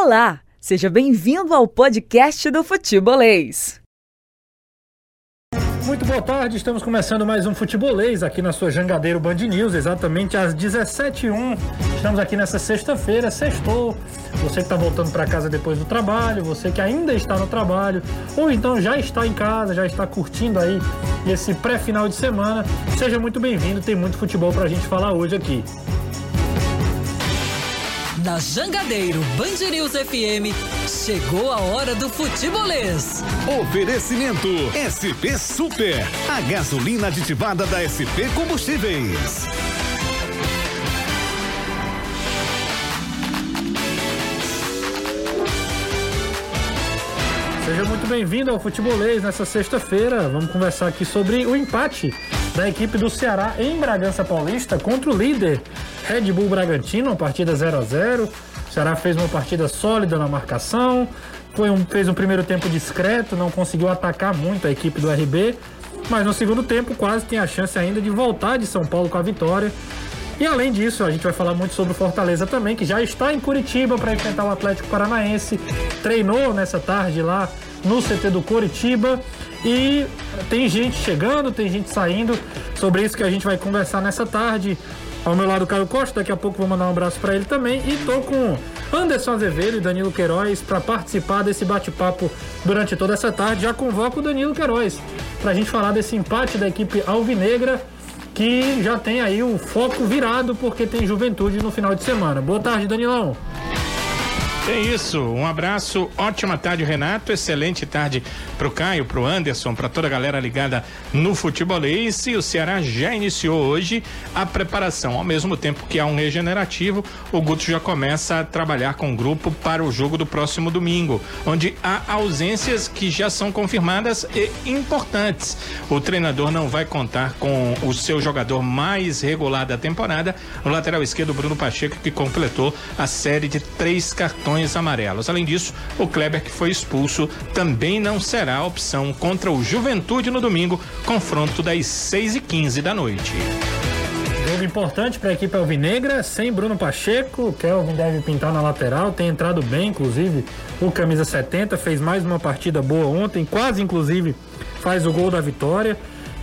Olá, seja bem-vindo ao podcast do Futebolês. Muito boa tarde, estamos começando mais um Futebolês aqui na sua Jangadeiro Band News, exatamente às 17h01. Estamos aqui nessa sexta-feira, sextou. Você que está voltando para casa depois do trabalho, você que ainda está no trabalho, ou então já está em casa, já está curtindo aí esse pré-final de semana, seja muito bem-vindo, tem muito futebol para a gente falar hoje aqui. Na Jangadeiro Band News FM, chegou a hora do futebolês. Oferecimento SP Super, a gasolina aditivada da SP Combustíveis. Seja muito bem-vindo ao Futebolês nessa sexta-feira. Vamos conversar aqui sobre o empate da equipe do Ceará em Bragança Paulista contra o líder Red Bull Bragantino, uma partida 0 a 0 O Ceará fez uma partida sólida na marcação, foi um, fez um primeiro tempo discreto, não conseguiu atacar muito a equipe do RB, mas no segundo tempo quase tem a chance ainda de voltar de São Paulo com a vitória. E além disso, a gente vai falar muito sobre o Fortaleza também, que já está em Curitiba para enfrentar o Atlético Paranaense. Treinou nessa tarde lá no CT do Curitiba e tem gente chegando, tem gente saindo. Sobre isso que a gente vai conversar nessa tarde. Ao meu lado, Caio Costa. Daqui a pouco vou mandar um abraço para ele também. E tô com Anderson Azevedo e Danilo Queiroz para participar desse bate-papo durante toda essa tarde. Já convoco o Danilo Queiroz para a gente falar desse empate da equipe alvinegra que já tem aí o foco virado porque tem juventude no final de semana. Boa tarde, Danilão. É isso, um abraço, ótima tarde, Renato. Excelente tarde pro Caio, pro Anderson, para toda a galera ligada no futebolês. E o Ceará já iniciou hoje a preparação. Ao mesmo tempo que há um regenerativo, o Guto já começa a trabalhar com o grupo para o jogo do próximo domingo, onde há ausências que já são confirmadas e importantes. O treinador não vai contar com o seu jogador mais regular da temporada, o lateral esquerdo Bruno Pacheco, que completou a série de três cartões cartões amarelos. Além disso, o Kleber, que foi expulso, também não será opção contra o Juventude no domingo, confronto das 6 e 15 da noite. Jogo importante para a equipe alvinegra, sem Bruno Pacheco, Kelvin deve pintar na lateral, tem entrado bem, inclusive, o camisa 70, fez mais uma partida boa ontem, quase inclusive faz o gol da vitória.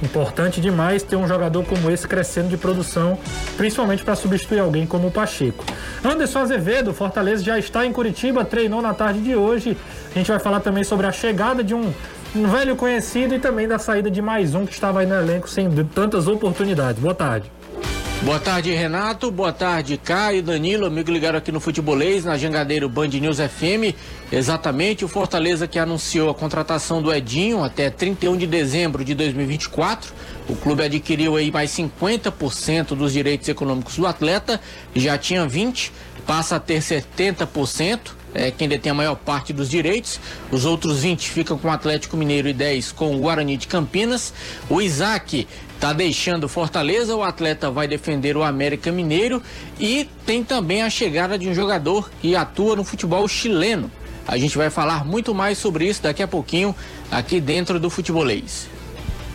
Importante demais ter um jogador como esse crescendo de produção, principalmente para substituir alguém como o Pacheco. Anderson Azevedo, Fortaleza já está em Curitiba, treinou na tarde de hoje. A gente vai falar também sobre a chegada de um, um velho conhecido e também da saída de mais um que estava aí no elenco sem tantas oportunidades. Boa tarde. Boa tarde, Renato. Boa tarde, Caio, Danilo, amigo ligado aqui no Futebolês, na Jangadeiro Band News FM. Exatamente, o Fortaleza que anunciou a contratação do Edinho até 31 de dezembro de 2024. O clube adquiriu aí mais 50% dos direitos econômicos do atleta, já tinha 20, passa a ter 70%. É quem detém a maior parte dos direitos. Os outros 20 ficam com o Atlético Mineiro e 10 com o Guarani de Campinas. O Isaac Tá deixando Fortaleza, o atleta vai defender o América Mineiro e tem também a chegada de um jogador que atua no futebol chileno. A gente vai falar muito mais sobre isso daqui a pouquinho aqui dentro do Futebolês.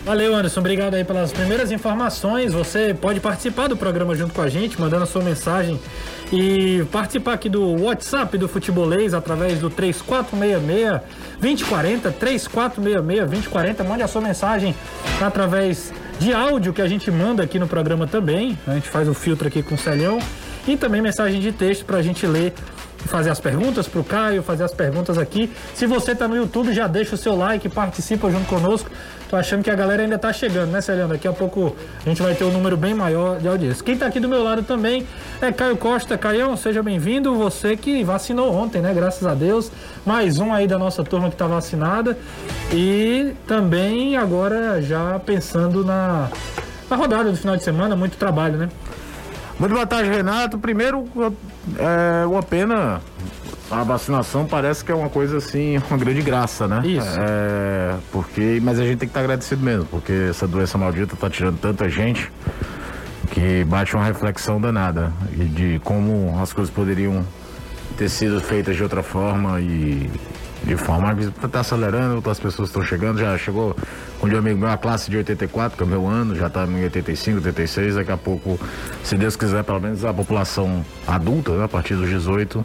Valeu, Anderson. Obrigado aí pelas primeiras informações. Você pode participar do programa junto com a gente, mandando a sua mensagem e participar aqui do WhatsApp do Futebolês através do 3466 2040 3466 2040. Mande a sua mensagem através de áudio que a gente manda aqui no programa também. A gente faz o filtro aqui com o Celhão. E também mensagem de texto para a gente ler fazer as perguntas para o Caio, fazer as perguntas aqui. Se você está no YouTube, já deixa o seu like, participa junto conosco. Tô achando que a galera ainda tá chegando, né, Celiano? Daqui a pouco a gente vai ter um número bem maior de audiência. Quem tá aqui do meu lado também é Caio Costa. Caião, seja bem-vindo. Você que vacinou ontem, né? Graças a Deus. Mais um aí da nossa turma que tá vacinada. E também agora já pensando na, na rodada do final de semana, muito trabalho, né? Muito boa tarde, Renato. Primeiro, é uma pena a vacinação parece que é uma coisa assim, uma grande graça, né? Isso. É, porque, mas a gente tem que estar agradecido mesmo, porque essa doença maldita está tirando tanta gente que bate uma reflexão danada de como as coisas poderiam ter sido feitas de outra forma e de forma está acelerando, outras pessoas estão chegando, já chegou um dia amigo meu, a classe de 84, que é o meu ano, já está em 85, 86, daqui a pouco, se Deus quiser, pelo menos a população adulta, né, a partir dos 18,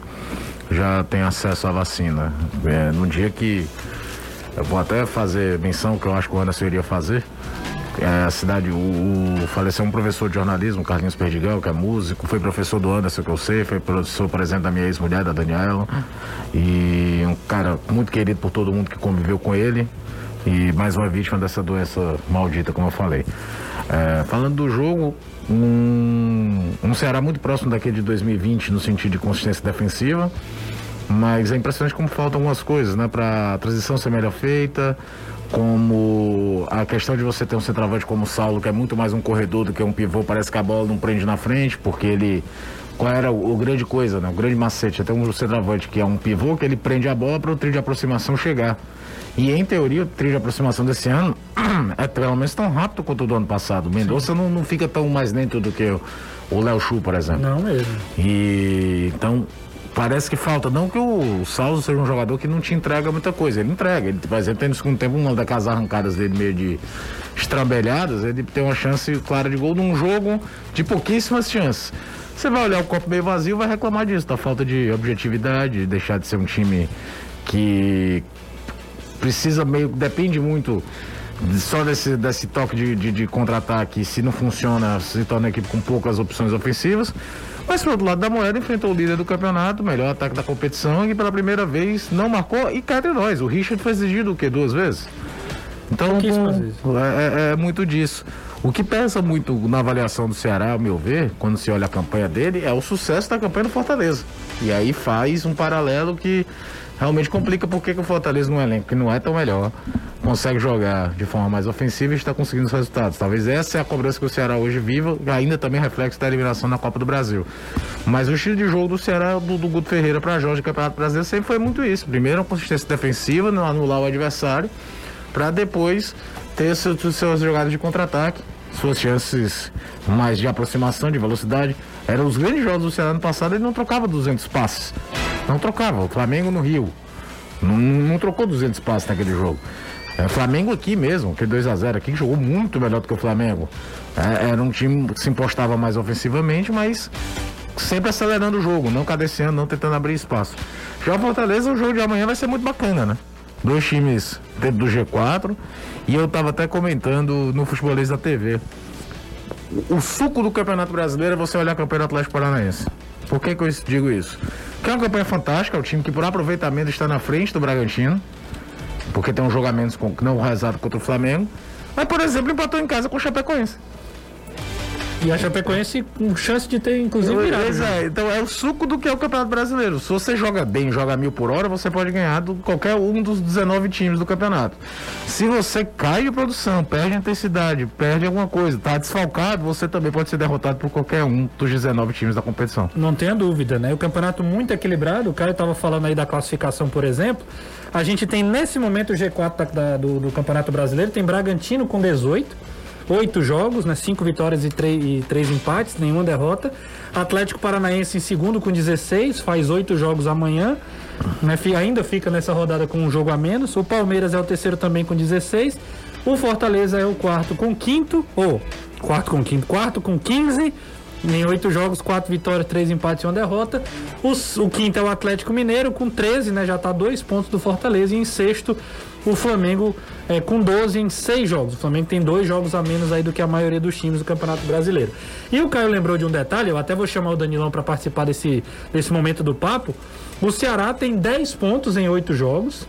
já tem acesso à vacina. É, no dia que eu vou até fazer menção que eu acho que o Anderson iria fazer. É, a cidade, o, o, faleceu um professor de jornalismo, Carlinhos Perdigão, que é músico, foi professor do Anderson, que eu sei, foi professor, por exemplo, da minha ex-mulher, da Daniela. E um cara muito querido por todo mundo que conviveu com ele. E mais uma vítima dessa doença maldita, como eu falei. É, falando do jogo, um, um Ceará muito próximo daquele de 2020 no sentido de consistência defensiva. Mas é impressionante como faltam algumas coisas, né? Para a transição ser melhor feita, como a questão de você ter um centroavante como o Saulo, que é muito mais um corredor do que um pivô, parece que a bola não prende na frente, porque ele. Qual era o, o grande coisa, né? O grande macete? Até um centroavante que é um pivô que ele prende a bola para o trio de aproximação chegar. E em teoria, o trio de aproximação desse ano é pelo menos tão rápido quanto o do ano passado. O Mendonça não, não fica tão mais lento do que o Léo Chu, por exemplo. Não mesmo. E então parece que falta. Não que o Saulo seja um jogador que não te entrega muita coisa. Ele entrega. Ele, por exemplo, tem no segundo tempo uma daquelas arrancadas dele meio de estrambelhadas. Ele tem uma chance clara de gol num jogo de pouquíssimas chances. Você vai olhar o copo meio vazio vai reclamar disso, da falta de objetividade, de deixar de ser um time que precisa meio. depende muito só desse, desse toque de, de, de contra-ataque, se não funciona, se torna uma equipe com poucas opções ofensivas. Mas pro outro lado da moeda enfrentou o líder do campeonato, melhor ataque da competição, e pela primeira vez não marcou. E cá entre nós, o Richard foi exigido o quê? Duas vezes? Então é, é, é muito disso. O que pesa muito na avaliação do Ceará, ao meu ver, quando se olha a campanha dele, é o sucesso da campanha do Fortaleza. E aí faz um paralelo que realmente complica porque que o Fortaleza no elenco, que não é tão melhor, consegue jogar de forma mais ofensiva e está conseguindo os resultados. Talvez essa é a cobrança que o Ceará hoje viva, ainda também reflexo da eliminação na Copa do Brasil. Mas o estilo de jogo do Ceará, do, do Guto Ferreira para Jorge Campeonato Brasileiro, sempre foi muito isso. Primeiro, uma consistência defensiva, não anular o adversário, para depois ter seus, seus jogadas de contra-ataque, suas chances mais de aproximação, de velocidade. Eram os grandes jogos do Ceará no passado, ele não trocava 200 passes. Não trocava. O Flamengo no Rio. Não, não trocou 200 passes naquele jogo. É, o Flamengo aqui mesmo, que 2 a 0 aqui, jogou muito melhor do que o Flamengo. É, era um time que se impostava mais ofensivamente, mas sempre acelerando o jogo, não cadenciando, não tentando abrir espaço. Já o Fortaleza, o jogo de amanhã vai ser muito bacana, né? Dois times dentro do G4. E eu tava até comentando no Futebolês da TV. O suco do Campeonato Brasileiro é você olhar do Atlético Paranaense. Por que, que eu digo isso? Que é uma campanha fantástica, é o time que por aproveitamento está na frente do Bragantino, porque tem um jogamento não rezado contra o Flamengo. Mas, por exemplo, empatou em casa com o Chapecoense. E a Chapecoense com chance de ter, inclusive, virado. Pois é, então é o suco do que é o Campeonato Brasileiro. Se você joga bem, joga mil por hora, você pode ganhar do qualquer um dos 19 times do campeonato. Se você cai de produção, perde intensidade, perde alguma coisa, tá desfalcado, você também pode ser derrotado por qualquer um dos 19 times da competição. Não tenha dúvida, né? O campeonato muito equilibrado, o Caio estava falando aí da classificação, por exemplo. A gente tem nesse momento o G4 da, da, do, do Campeonato Brasileiro, tem Bragantino com 18 oito jogos, né? Cinco vitórias e, e três empates, nenhuma derrota. Atlético Paranaense em segundo com 16, faz oito jogos amanhã. Né? Ainda fica nessa rodada com um jogo a menos. O Palmeiras é o terceiro também com 16. O Fortaleza é o quarto com quinto, ou quarto com quinto, quarto com 15. Em oito jogos, quatro vitórias, três empates e uma derrota. O quinto é o Atlético Mineiro com 13, né? Já está dois pontos do Fortaleza. E em sexto, o Flamengo é, com 12 em seis jogos. O Flamengo tem dois jogos a menos aí do que a maioria dos times do Campeonato Brasileiro. E o Caio lembrou de um detalhe, eu até vou chamar o Danilão para participar desse, desse momento do papo. O Ceará tem 10 pontos em oito jogos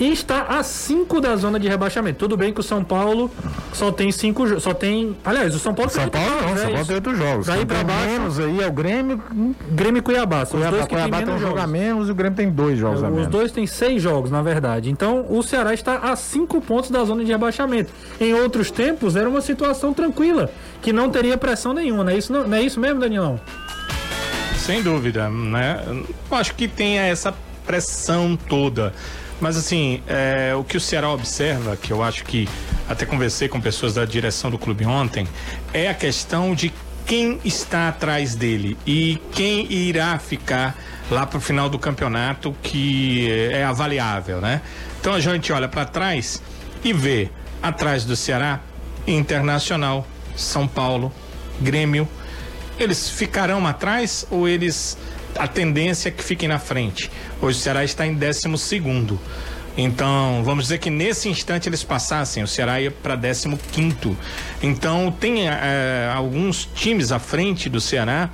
e está a 5 da zona de rebaixamento. Tudo bem que o São Paulo só tem 5 só tem, aliás, o São Paulo São Paulo não, São Paulo tem 8 jogos. Daí para baixo menos aí é o Grêmio, Grêmio e Cuiabá. São Cuiabá, os dois que Cuiabá tem, tem um menos jogo a menos e o Grêmio tem dois jogos a Os menos. dois têm seis jogos, na verdade. Então, o Ceará está a cinco pontos da zona de rebaixamento. Em outros tempos, era uma situação tranquila, que não teria pressão nenhuma. Não é isso, não, não é isso mesmo, Danilão? Sem dúvida, né? Eu acho que tem essa pressão toda. Mas assim, é, o que o Ceará observa, que eu acho que até conversei com pessoas da direção do clube ontem, é a questão de quem está atrás dele e quem irá ficar lá para o final do campeonato, que é avaliável, né? Então a gente olha para trás e vê atrás do Ceará Internacional, São Paulo, Grêmio. Eles ficarão atrás ou eles a tendência é que fiquem na frente. Hoje o Ceará está em 12 segundo. Então, vamos dizer que nesse instante eles passassem, o Ceará ia para 15. Então, tem é, alguns times à frente do Ceará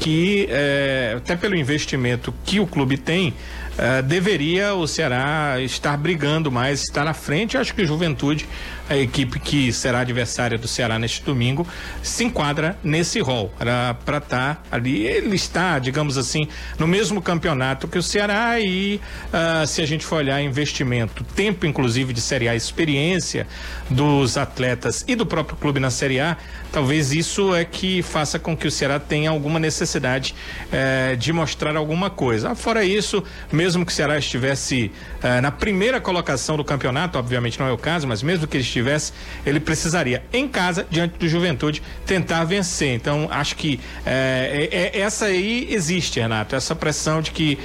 que, é, até pelo investimento que o clube tem, é, deveria o Ceará estar brigando mais, estar na frente. Acho que Juventude a equipe que será adversária do Ceará neste domingo se enquadra nesse rol. Para estar tá ali. Ele está, digamos assim, no mesmo campeonato que o Ceará e uh, se a gente for olhar investimento, tempo inclusive de Série A, experiência dos atletas e do próprio clube na Série A, talvez isso é que faça com que o Ceará tenha alguma necessidade eh, de mostrar alguma coisa. Fora isso, mesmo que o Ceará estivesse eh, na primeira colocação do campeonato, obviamente não é o caso, mas mesmo que ele estivesse tivesse, ele precisaria, em casa, diante do Juventude, tentar vencer. Então, acho que é, é, essa aí existe, Renato, essa pressão de que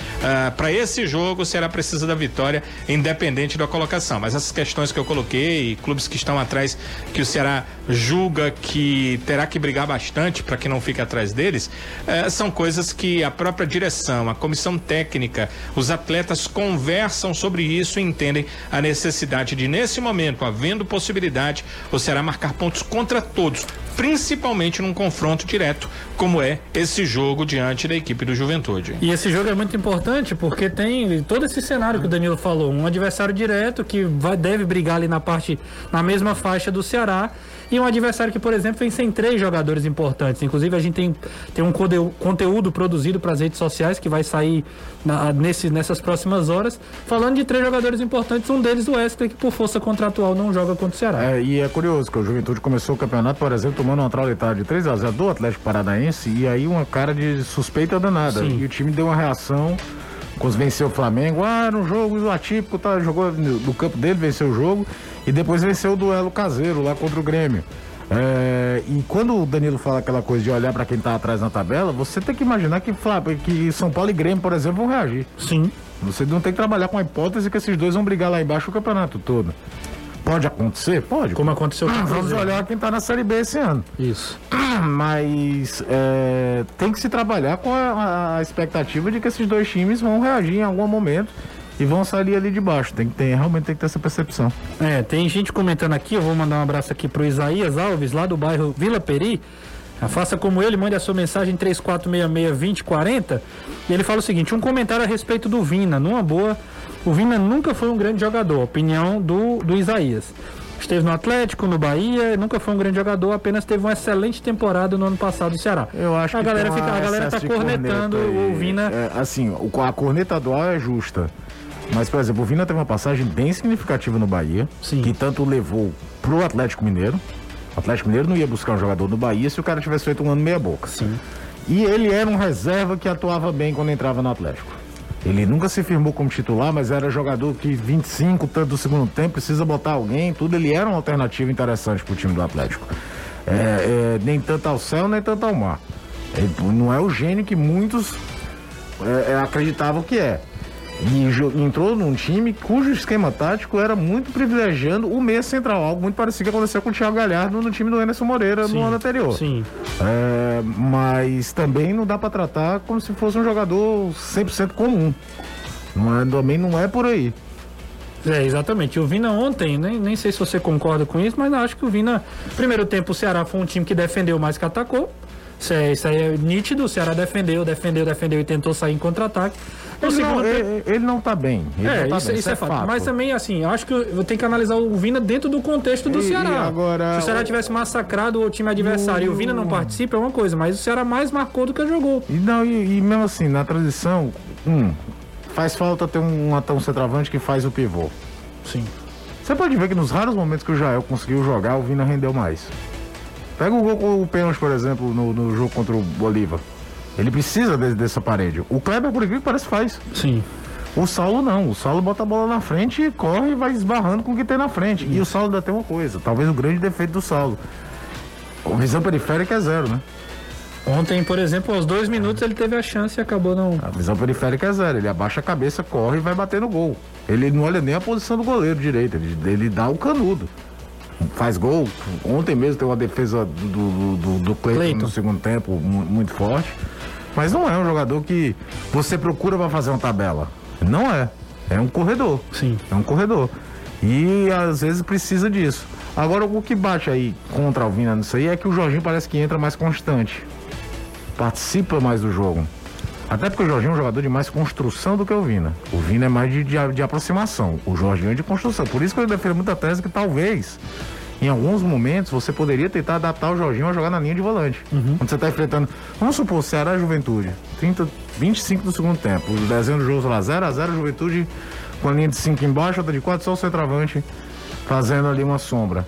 para esse jogo será precisa da vitória, independente da colocação. Mas essas questões que eu coloquei, clubes que estão atrás, que o Ceará julga que terá que brigar bastante para que não fique atrás deles, são coisas que a própria direção, a comissão técnica, os atletas conversam sobre isso e entendem a necessidade de, nesse momento, havendo possibilidade possibilidade o Ceará marcar pontos contra todos, principalmente num confronto direto, como é esse jogo diante da equipe do Juventude. E esse jogo é muito importante porque tem todo esse cenário que o Danilo falou, um adversário direto que vai, deve brigar ali na parte, na mesma faixa do Ceará e um adversário que, por exemplo, vem sem três jogadores importantes. Inclusive, a gente tem, tem um conteúdo produzido para as redes sociais que vai sair na, nesse, nessas próximas horas, falando de três jogadores importantes, um deles o Wesley, que por força contratual não joga contra o Ceará. É, e é curioso que o Juventude começou o campeonato, por exemplo, tomando uma traulitada de 3 a 0 do Atlético Paranaense e aí uma cara de suspeita danada. Sim. E o time deu uma reação quando venceu o Flamengo, ah, era um jogo atípico, tá, jogou no campo dele, venceu o jogo e depois venceu o duelo caseiro lá contra o Grêmio. É, e quando o Danilo fala aquela coisa de olhar para quem tá atrás na tabela, você tem que imaginar que, que São Paulo e Grêmio, por exemplo, vão reagir. Sim. Você não tem que trabalhar com a hipótese que esses dois vão brigar lá embaixo o campeonato todo. Pode acontecer? Pode. Como aconteceu com ah, Vamos olhar quem está na Série B esse ano. Isso. Mas é, tem que se trabalhar com a, a, expectativa de que esses dois times vão reagir em algum momento e vão sair ali de baixo. Tem que ter, realmente tem que ter essa percepção. É, tem gente comentando aqui, eu vou mandar um abraço aqui pro Isaías Alves, lá do bairro Vila Peri. Ah, faça como ele, mande a sua mensagem 3466-2040. E ele fala o seguinte: um comentário a respeito do Vina. Numa boa, o Vina nunca foi um grande jogador, opinião do, do Isaías. Esteve no Atlético, no Bahia, nunca foi um grande jogador, apenas teve uma excelente temporada no ano passado no Ceará. Eu acho a que galera fica, a galera tá cornetando o Vina. É, assim, a corneta dual é justa. Mas, por exemplo, o Vina teve uma passagem bem significativa no Bahia, Sim. que tanto levou pro Atlético Mineiro. O Atlético Mineiro não ia buscar um jogador no Bahia se o cara tivesse feito um ano meia boca. Sim. E ele era um reserva que atuava bem quando entrava no Atlético. Ele nunca se firmou como titular, mas era jogador que 25 tanto do segundo tempo precisa botar alguém, tudo. Ele era uma alternativa interessante para o time do Atlético. É, é, nem tanto ao céu, nem tanto ao mar. Ele não é o gênio que muitos é, é acreditavam que é. E entrou num time cujo esquema tático era muito privilegiando o meia central, algo muito parecido que aconteceu com o Thiago Galhardo no time do Anderson Moreira sim, no ano anterior. Sim. É, mas também não dá para tratar como se fosse um jogador 100% comum. Não é, também não é por aí. É, exatamente. O Vina ontem, nem, nem sei se você concorda com isso, mas acho que o Vina, primeiro tempo, o Ceará foi um time que defendeu mais que atacou. Isso, é, isso aí é nítido. O Ceará defendeu, defendeu, defendeu e tentou sair em contra-ataque. Ele, não, ele, ele não tá bem. Ele é, tá isso, bem, isso é, é fato. fato. Mas também, assim, acho que eu tenho que analisar o Vina dentro do contexto do e, Ceará. E agora, Se o Ceará tivesse massacrado o time adversário e o Vina não participa, é uma coisa, mas o Ceará mais marcou do que jogou. E, não, e, e mesmo assim, na transição, hum, faz falta ter um, um centroavante que faz o pivô. Sim. Você pode ver que nos raros momentos que o Jael conseguiu jogar, o Vina rendeu mais. Pega o gol com o pênalti, por exemplo, no, no jogo contra o Bolívar. Ele precisa de, dessa parede. O Kleber, por incrível que parece, faz. Sim. O Saulo não. O Saulo bota a bola na frente e corre e vai esbarrando com o que tem na frente. E o Saulo ainda tem uma coisa. Talvez o grande defeito do Saulo. A visão periférica é zero, né? Ontem, por exemplo, aos dois minutos ele teve a chance e acabou não. A visão periférica é zero. Ele abaixa a cabeça, corre e vai bater no gol. Ele não olha nem a posição do goleiro direito. Ele, ele dá o canudo. Faz gol. Ontem mesmo tem uma defesa do, do, do, do Cleiton no segundo tempo muito forte. Mas não é um jogador que você procura para fazer uma tabela. Não é. É um corredor. Sim. É um corredor. E às vezes precisa disso. Agora o que bate aí contra o Vina nisso aí é que o Jorginho parece que entra mais constante. Participa mais do jogo. Até porque o Jorginho é um jogador de mais construção do que o Vina. O Vina é mais de, de, de aproximação. O Jorginho é de construção. Por isso que eu defendo muita tese que talvez, em alguns momentos, você poderia tentar adaptar o Jorginho a jogar na linha de volante. Quando você está enfrentando. Vamos supor, Ceará e Juventude. 30, 25 do segundo tempo. O desenho do jogo sei lá 0x0, Juventude com a linha de 5 embaixo, outra de 4, só o centroavante fazendo ali uma sombra.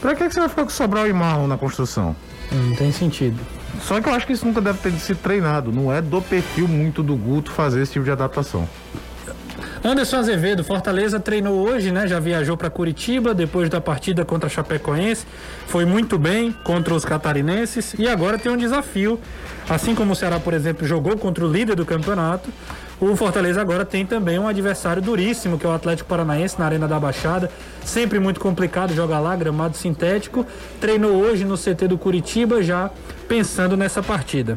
Pra que, que você vai ficar com o Sobral e Marlon na construção? Não tem sentido. Só que eu acho que isso nunca deve ter sido treinado. Não é do perfil muito do Guto fazer esse tipo de adaptação. Anderson Azevedo, Fortaleza treinou hoje, né? Já viajou para Curitiba depois da partida contra a Chapecoense. Foi muito bem contra os catarinenses e agora tem um desafio. Assim como o Ceará, por exemplo, jogou contra o líder do campeonato, o Fortaleza agora tem também um adversário duríssimo, que é o Atlético Paranaense na Arena da Baixada. Sempre muito complicado jogar lá, gramado sintético. Treinou hoje no CT do Curitiba, já pensando nessa partida.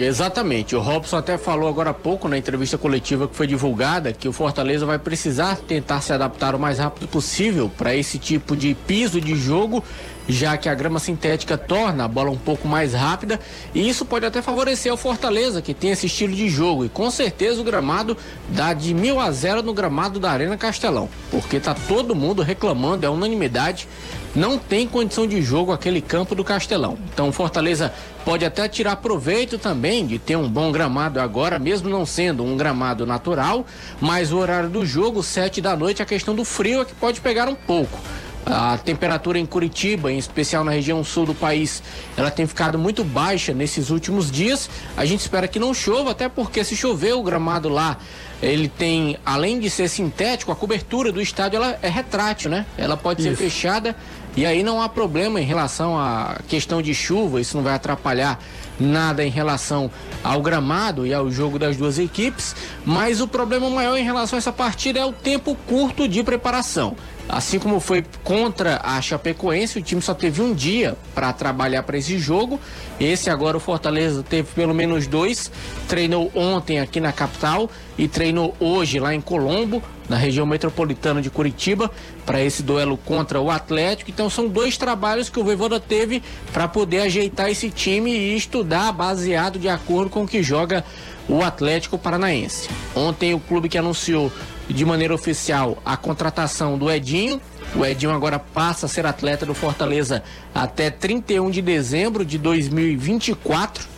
Exatamente. O Robson até falou agora há pouco na entrevista coletiva que foi divulgada que o Fortaleza vai precisar tentar se adaptar o mais rápido possível para esse tipo de piso de jogo, já que a grama sintética torna a bola um pouco mais rápida e isso pode até favorecer o Fortaleza, que tem esse estilo de jogo. E com certeza o gramado dá de mil a zero no gramado da Arena Castelão, porque tá todo mundo reclamando, é unanimidade não tem condição de jogo aquele campo do Castelão. Então o Fortaleza pode até tirar proveito também de ter um bom gramado agora, mesmo não sendo um gramado natural, mas o horário do jogo, sete da noite, a questão do frio é que pode pegar um pouco. A temperatura em Curitiba, em especial na região sul do país, ela tem ficado muito baixa nesses últimos dias. A gente espera que não chova, até porque se chover o gramado lá, ele tem, além de ser sintético, a cobertura do estádio ela é retrátil, né? Ela pode ser fechada e aí não há problema em relação à questão de chuva, isso não vai atrapalhar nada em relação ao gramado e ao jogo das duas equipes, mas o problema maior em relação a essa partida é o tempo curto de preparação. Assim como foi contra a Chapecoense, o time só teve um dia para trabalhar para esse jogo. Esse agora o Fortaleza teve pelo menos dois. Treinou ontem aqui na capital e treinou hoje lá em Colombo, na região metropolitana de Curitiba, para esse duelo contra o Atlético. Então são dois trabalhos que o Voivoda teve para poder ajeitar esse time e estudar baseado de acordo com o que joga o Atlético Paranaense. Ontem o clube que anunciou de maneira oficial a contratação do Edinho. O Edinho agora passa a ser atleta do Fortaleza até 31 de dezembro de 2024.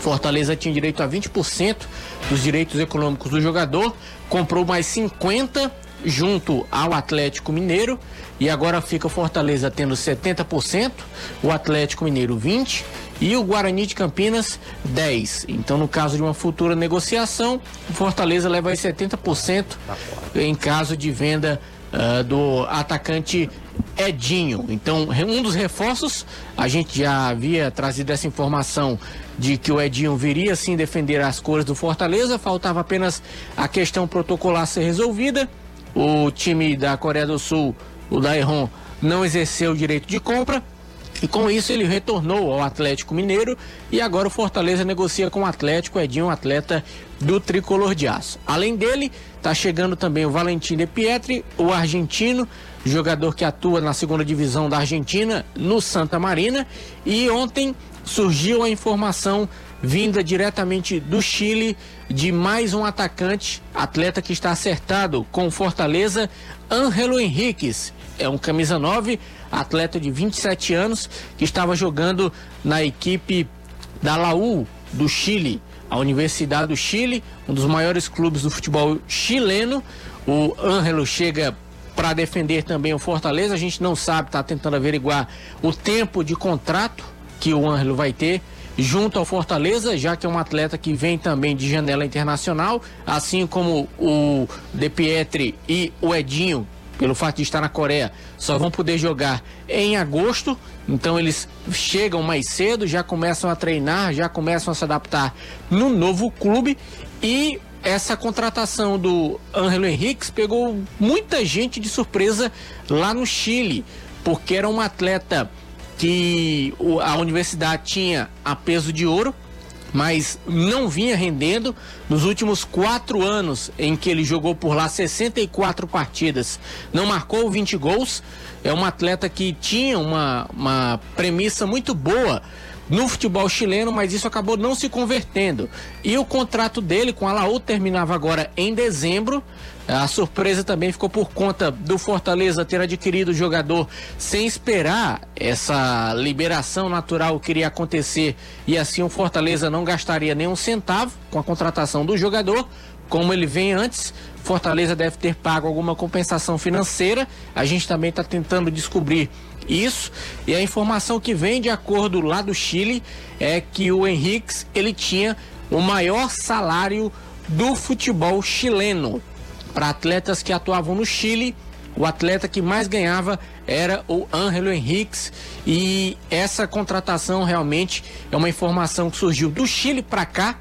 Fortaleza tinha direito a 20% dos direitos econômicos do jogador, comprou mais 50 junto ao Atlético Mineiro e agora fica o Fortaleza tendo 70%, o Atlético Mineiro 20 e o Guarani de Campinas 10. Então, no caso de uma futura negociação, o Fortaleza leva aí 70% em caso de venda uh, do atacante Edinho. Então, um dos reforços, a gente já havia trazido essa informação de que o Edinho viria sim defender as cores do Fortaleza, faltava apenas a questão protocolar ser resolvida. O time da Coreia do Sul, o Daeron, não exerceu o direito de compra. E com isso ele retornou ao Atlético Mineiro e agora o Fortaleza negocia com o Atlético, Edinho, um atleta do tricolor de aço. Além dele, está chegando também o Valentim De Pietri, o argentino, jogador que atua na segunda divisão da Argentina, no Santa Marina. E ontem surgiu a informação vinda diretamente do Chile de mais um atacante, atleta que está acertado com o Fortaleza, Ângelo Henriquez. É um camisa 9, atleta de 27 anos, que estava jogando na equipe da Laú do Chile, a Universidade do Chile, um dos maiores clubes do futebol chileno. O Ângelo chega para defender também o Fortaleza. A gente não sabe, está tentando averiguar o tempo de contrato que o Ângelo vai ter junto ao Fortaleza, já que é um atleta que vem também de janela internacional, assim como o De Pietri e o Edinho, pelo fato de estar na Coreia, só vão poder jogar em agosto. Então eles chegam mais cedo, já começam a treinar, já começam a se adaptar no novo clube e essa contratação do Ângelo Henriques pegou muita gente de surpresa lá no Chile, porque era um atleta que a universidade tinha a peso de ouro mas não vinha rendendo. Nos últimos quatro anos em que ele jogou por lá 64 partidas, não marcou 20 gols. É um atleta que tinha uma, uma premissa muito boa no futebol chileno, mas isso acabou não se convertendo. E o contrato dele com a Laú terminava agora em dezembro. A surpresa também ficou por conta do Fortaleza ter adquirido o jogador sem esperar essa liberação natural que iria acontecer e assim o Fortaleza não gastaria nenhum centavo com a contratação do jogador. Como ele vem antes, Fortaleza deve ter pago alguma compensação financeira. A gente também está tentando descobrir isso. E a informação que vem de acordo lá do Chile é que o Henrique ele tinha o maior salário do futebol chileno. Para atletas que atuavam no Chile, o atleta que mais ganhava era o Ângelo Henriques e essa contratação realmente é uma informação que surgiu do Chile para cá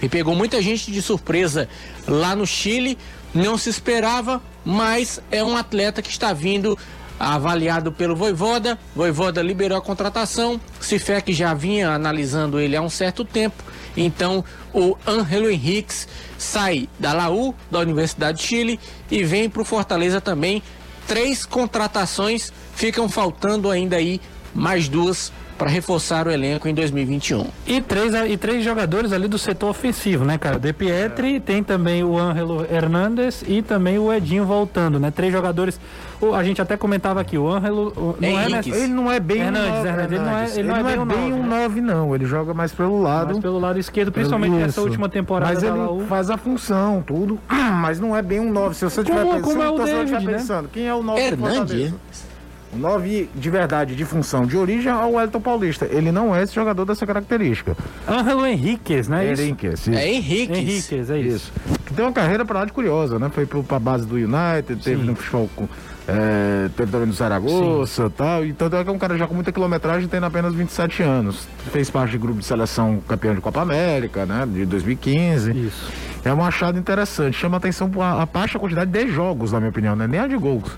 e pegou muita gente de surpresa lá no Chile. Não se esperava, mas é um atleta que está vindo avaliado pelo Voivoda. Voivoda liberou a contratação. Cifec já vinha analisando ele há um certo tempo. Então, o Angelo Henriques sai da Laú, da Universidade de Chile, e vem para o Fortaleza também. Três contratações, ficam faltando ainda aí mais duas para reforçar o elenco em 2021. E três, e três jogadores ali do setor ofensivo, né, cara? De Pietri, tem também o Ângelo Hernandes e também o Edinho voltando, né? Três jogadores. O, a gente até comentava aqui, o Ângelo. Não é, ele não é bem Hernandes, um Hernandes, ele não é, ele não é, bem, um bem um 9, não. Ele joga mais pelo lado. Mais pelo lado esquerdo, principalmente Isso. nessa última temporada. Mas ele faz a função, tudo. Mas não é bem um 9. Se você estiver pensando, como é o David, né? pensando, quem é o 9 Hernandes? O 9 de verdade, de função, de origem é o Wellington Paulista. Ele não é esse jogador dessa característica. Angelo Henriquez, né? Henriquez, isso. É Henriquez. Henriquez, é isso. isso. Que tem uma carreira para lá de curiosa, né? Foi para a base do United, teve Sim. no futebol é, teve também no Zaragoza e tal. Então é um cara já com muita quilometragem tem apenas 27 anos. Fez parte de grupo de seleção campeão de Copa América, né? De 2015. Isso. É um achado interessante. Chama atenção a, a baixa quantidade de jogos, na minha opinião, né? Nem a de gols.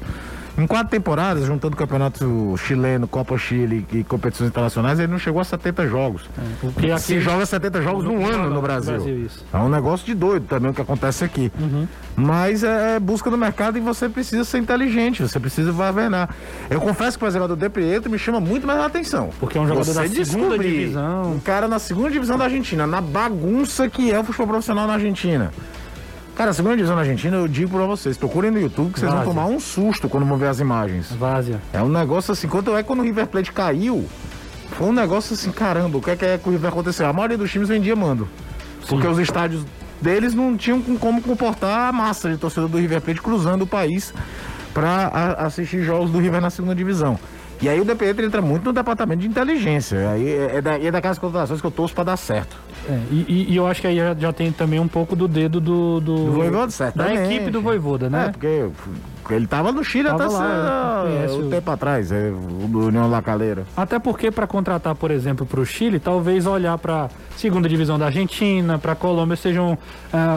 Em quatro temporadas, juntando o campeonato chileno, Copa Chile e competições internacionais, ele não chegou a 70 jogos. É, porque aqui se joga 70 jogos num ano no Brasil. Brasil é um negócio de doido também o que acontece aqui. Uhum. Mas é, é busca no mercado e você precisa ser inteligente, você precisa vavenar. Eu confesso que o jogador de Prieto me chama muito mais a atenção. Porque é um jogador você da segunda divisão. Um cara na segunda divisão da Argentina, na bagunça que é o futebol profissional na Argentina. Cara, segunda divisão na Argentina, eu digo pra vocês, procurem no YouTube que vocês vão tomar um susto quando vão ver as imagens. Várzea. É um negócio assim, quanto é quando o River Plate caiu, foi um negócio assim, caramba, o que é que, é que o River aconteceu? A maioria dos times vendia mando. Sim. Porque os estádios deles não tinham como comportar a massa de torcedor do River Plate cruzando o país para assistir jogos do River na segunda divisão. E aí o DPET entra muito no departamento de inteligência. Aí é, é, da, é daquelas contratações que eu torço para dar certo. É, e, e, eu acho que aí já, já, tem também um pouco do dedo do. Do, do Voivoda, certo. Da equipe do Voivoda, né? É, porque ele estava no Chile tava até lá, um o... tempo atrás, é, o União La Calera. Até porque para contratar, por exemplo, para o Chile, talvez olhar para segunda divisão da Argentina, para a Colômbia sejam uh,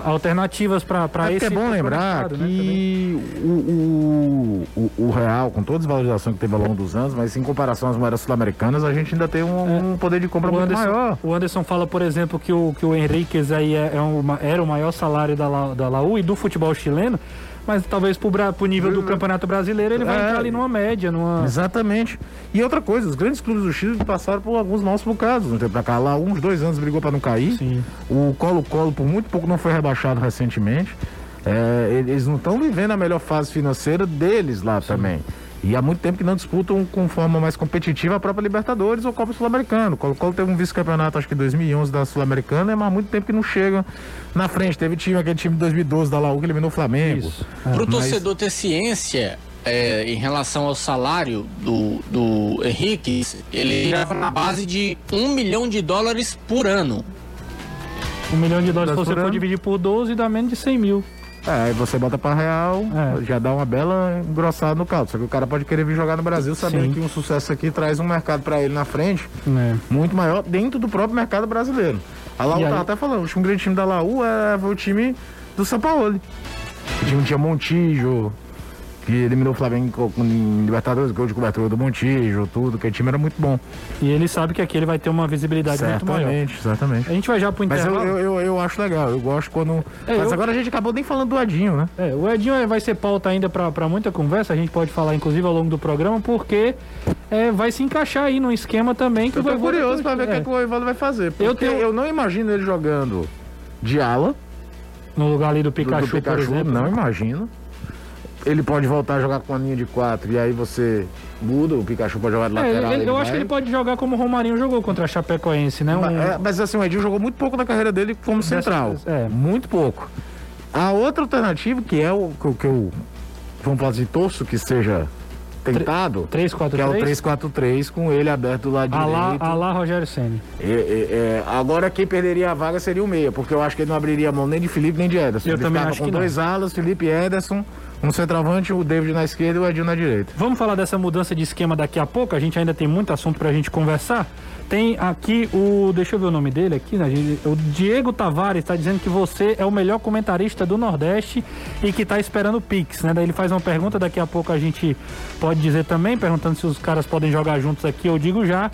alternativas para é esse. É bom lembrar mercado, né, que né, o, o, o, Real, com toda a desvalorização que teve ao longo dos anos, mas em comparação às moedas sul-americanas, a gente ainda tem um, é. um poder de compra muito Anderson, maior. O Anderson fala, por exemplo, que o, que o Henriquez aí é, é uma, era o maior salário da, La, da Laú e do futebol chileno mas talvez pro, pro nível do Campeonato Brasileiro ele vai é, entrar ali numa média, numa... Exatamente. E outra coisa, os grandes clubes do Chile passaram por alguns maus bocados, não tem pra cá. Lá, uns dois anos brigou para não cair. Sim. O Colo-Colo, por muito pouco, não foi rebaixado recentemente. É, eles não estão vivendo a melhor fase financeira deles lá Sim. também. E há muito tempo que não disputam com forma mais competitiva a própria Libertadores ou Copa Sul-Americano. O Colo-Colo teve um vice-campeonato, acho que em 2011 da Sul-Americana, mas há muito tempo que não chega na frente. Teve time, aquele time de 2012 da Laú que eliminou o Flamengo. É, Para o torcedor ter ciência, é, em relação ao salário do, do Henrique, ele estava na base de um milhão de dólares por ano. Um milhão de dólares, se você for dividir por 12, dá menos de 100 mil. É, aí você bota pra real, é. já dá uma bela engrossada no caldo. Só que o cara pode querer vir jogar no Brasil sabendo Sim. que um sucesso aqui traz um mercado para ele na frente é. muito maior dentro do próprio mercado brasileiro. A Laú tá até falando, o último grande time da Laú é, foi o time do São Paulo. O time tinha Montijo, que eliminou o Flamengo com, com Libertadores, gol de cobertura do Montijo, tudo, que o time era muito bom. E ele sabe que aqui ele vai ter uma visibilidade muito maior. Certamente, certamente. A gente vai já pro Mas eu, intervalo. eu, eu, eu acho legal, eu gosto quando. É, Mas eu- agora a gente acabou nem falando do Adinho, né? É, o Edinho é- vai ser pauta ainda pra pra muita conversa, a gente pode falar inclusive ao longo do programa, porque é, vai se encaixar aí num esquema também que Eu tô curioso pra ver o que, é, que o Evaldo vai fazer. Porque Eu eu, tenho- não imagino ele jogando de ala, no lugar ali do do, Pikachu, do Pikachu, por exemplo. não imagino. Ele pode voltar a jogar com a linha de quatro e aí você muda, o Pikachu pode jogar de É, lateral. ele- eu vai. acho que ele pode jogar como o Romarinho jogou contra a Chapecoense, né? Um- Mas, é, mas assim, o Edinho jogou muito pouco na carreira dele como central. é. Muito pouco. A outra alternativa, que é o que eu- que eu, vamos falar assim, torço que seja tentado, 3-4-3. que é o 3-4-3 com ele aberto do lado A lá, direito. a lá Rogério Senni. É, é, é, agora quem perderia a vaga seria o meia, porque eu acho que ele não abriria a mão nem de Felipe nem de Ederson. Eu ele também acho com que não. dois alas, Felipe e Ederson, um centroavante, o David na esquerda e o Edinho na direita. Vamos falar dessa mudança de esquema daqui a pouco, a gente ainda tem muito assunto pra gente conversar. Tem aqui o. Deixa eu ver o nome dele aqui, né? O Diego Tavares está dizendo que você é o melhor comentarista do Nordeste e que tá esperando o Pix, né? Daí ele faz uma pergunta, daqui a pouco a gente pode dizer também, perguntando se os caras podem jogar juntos aqui, eu digo já.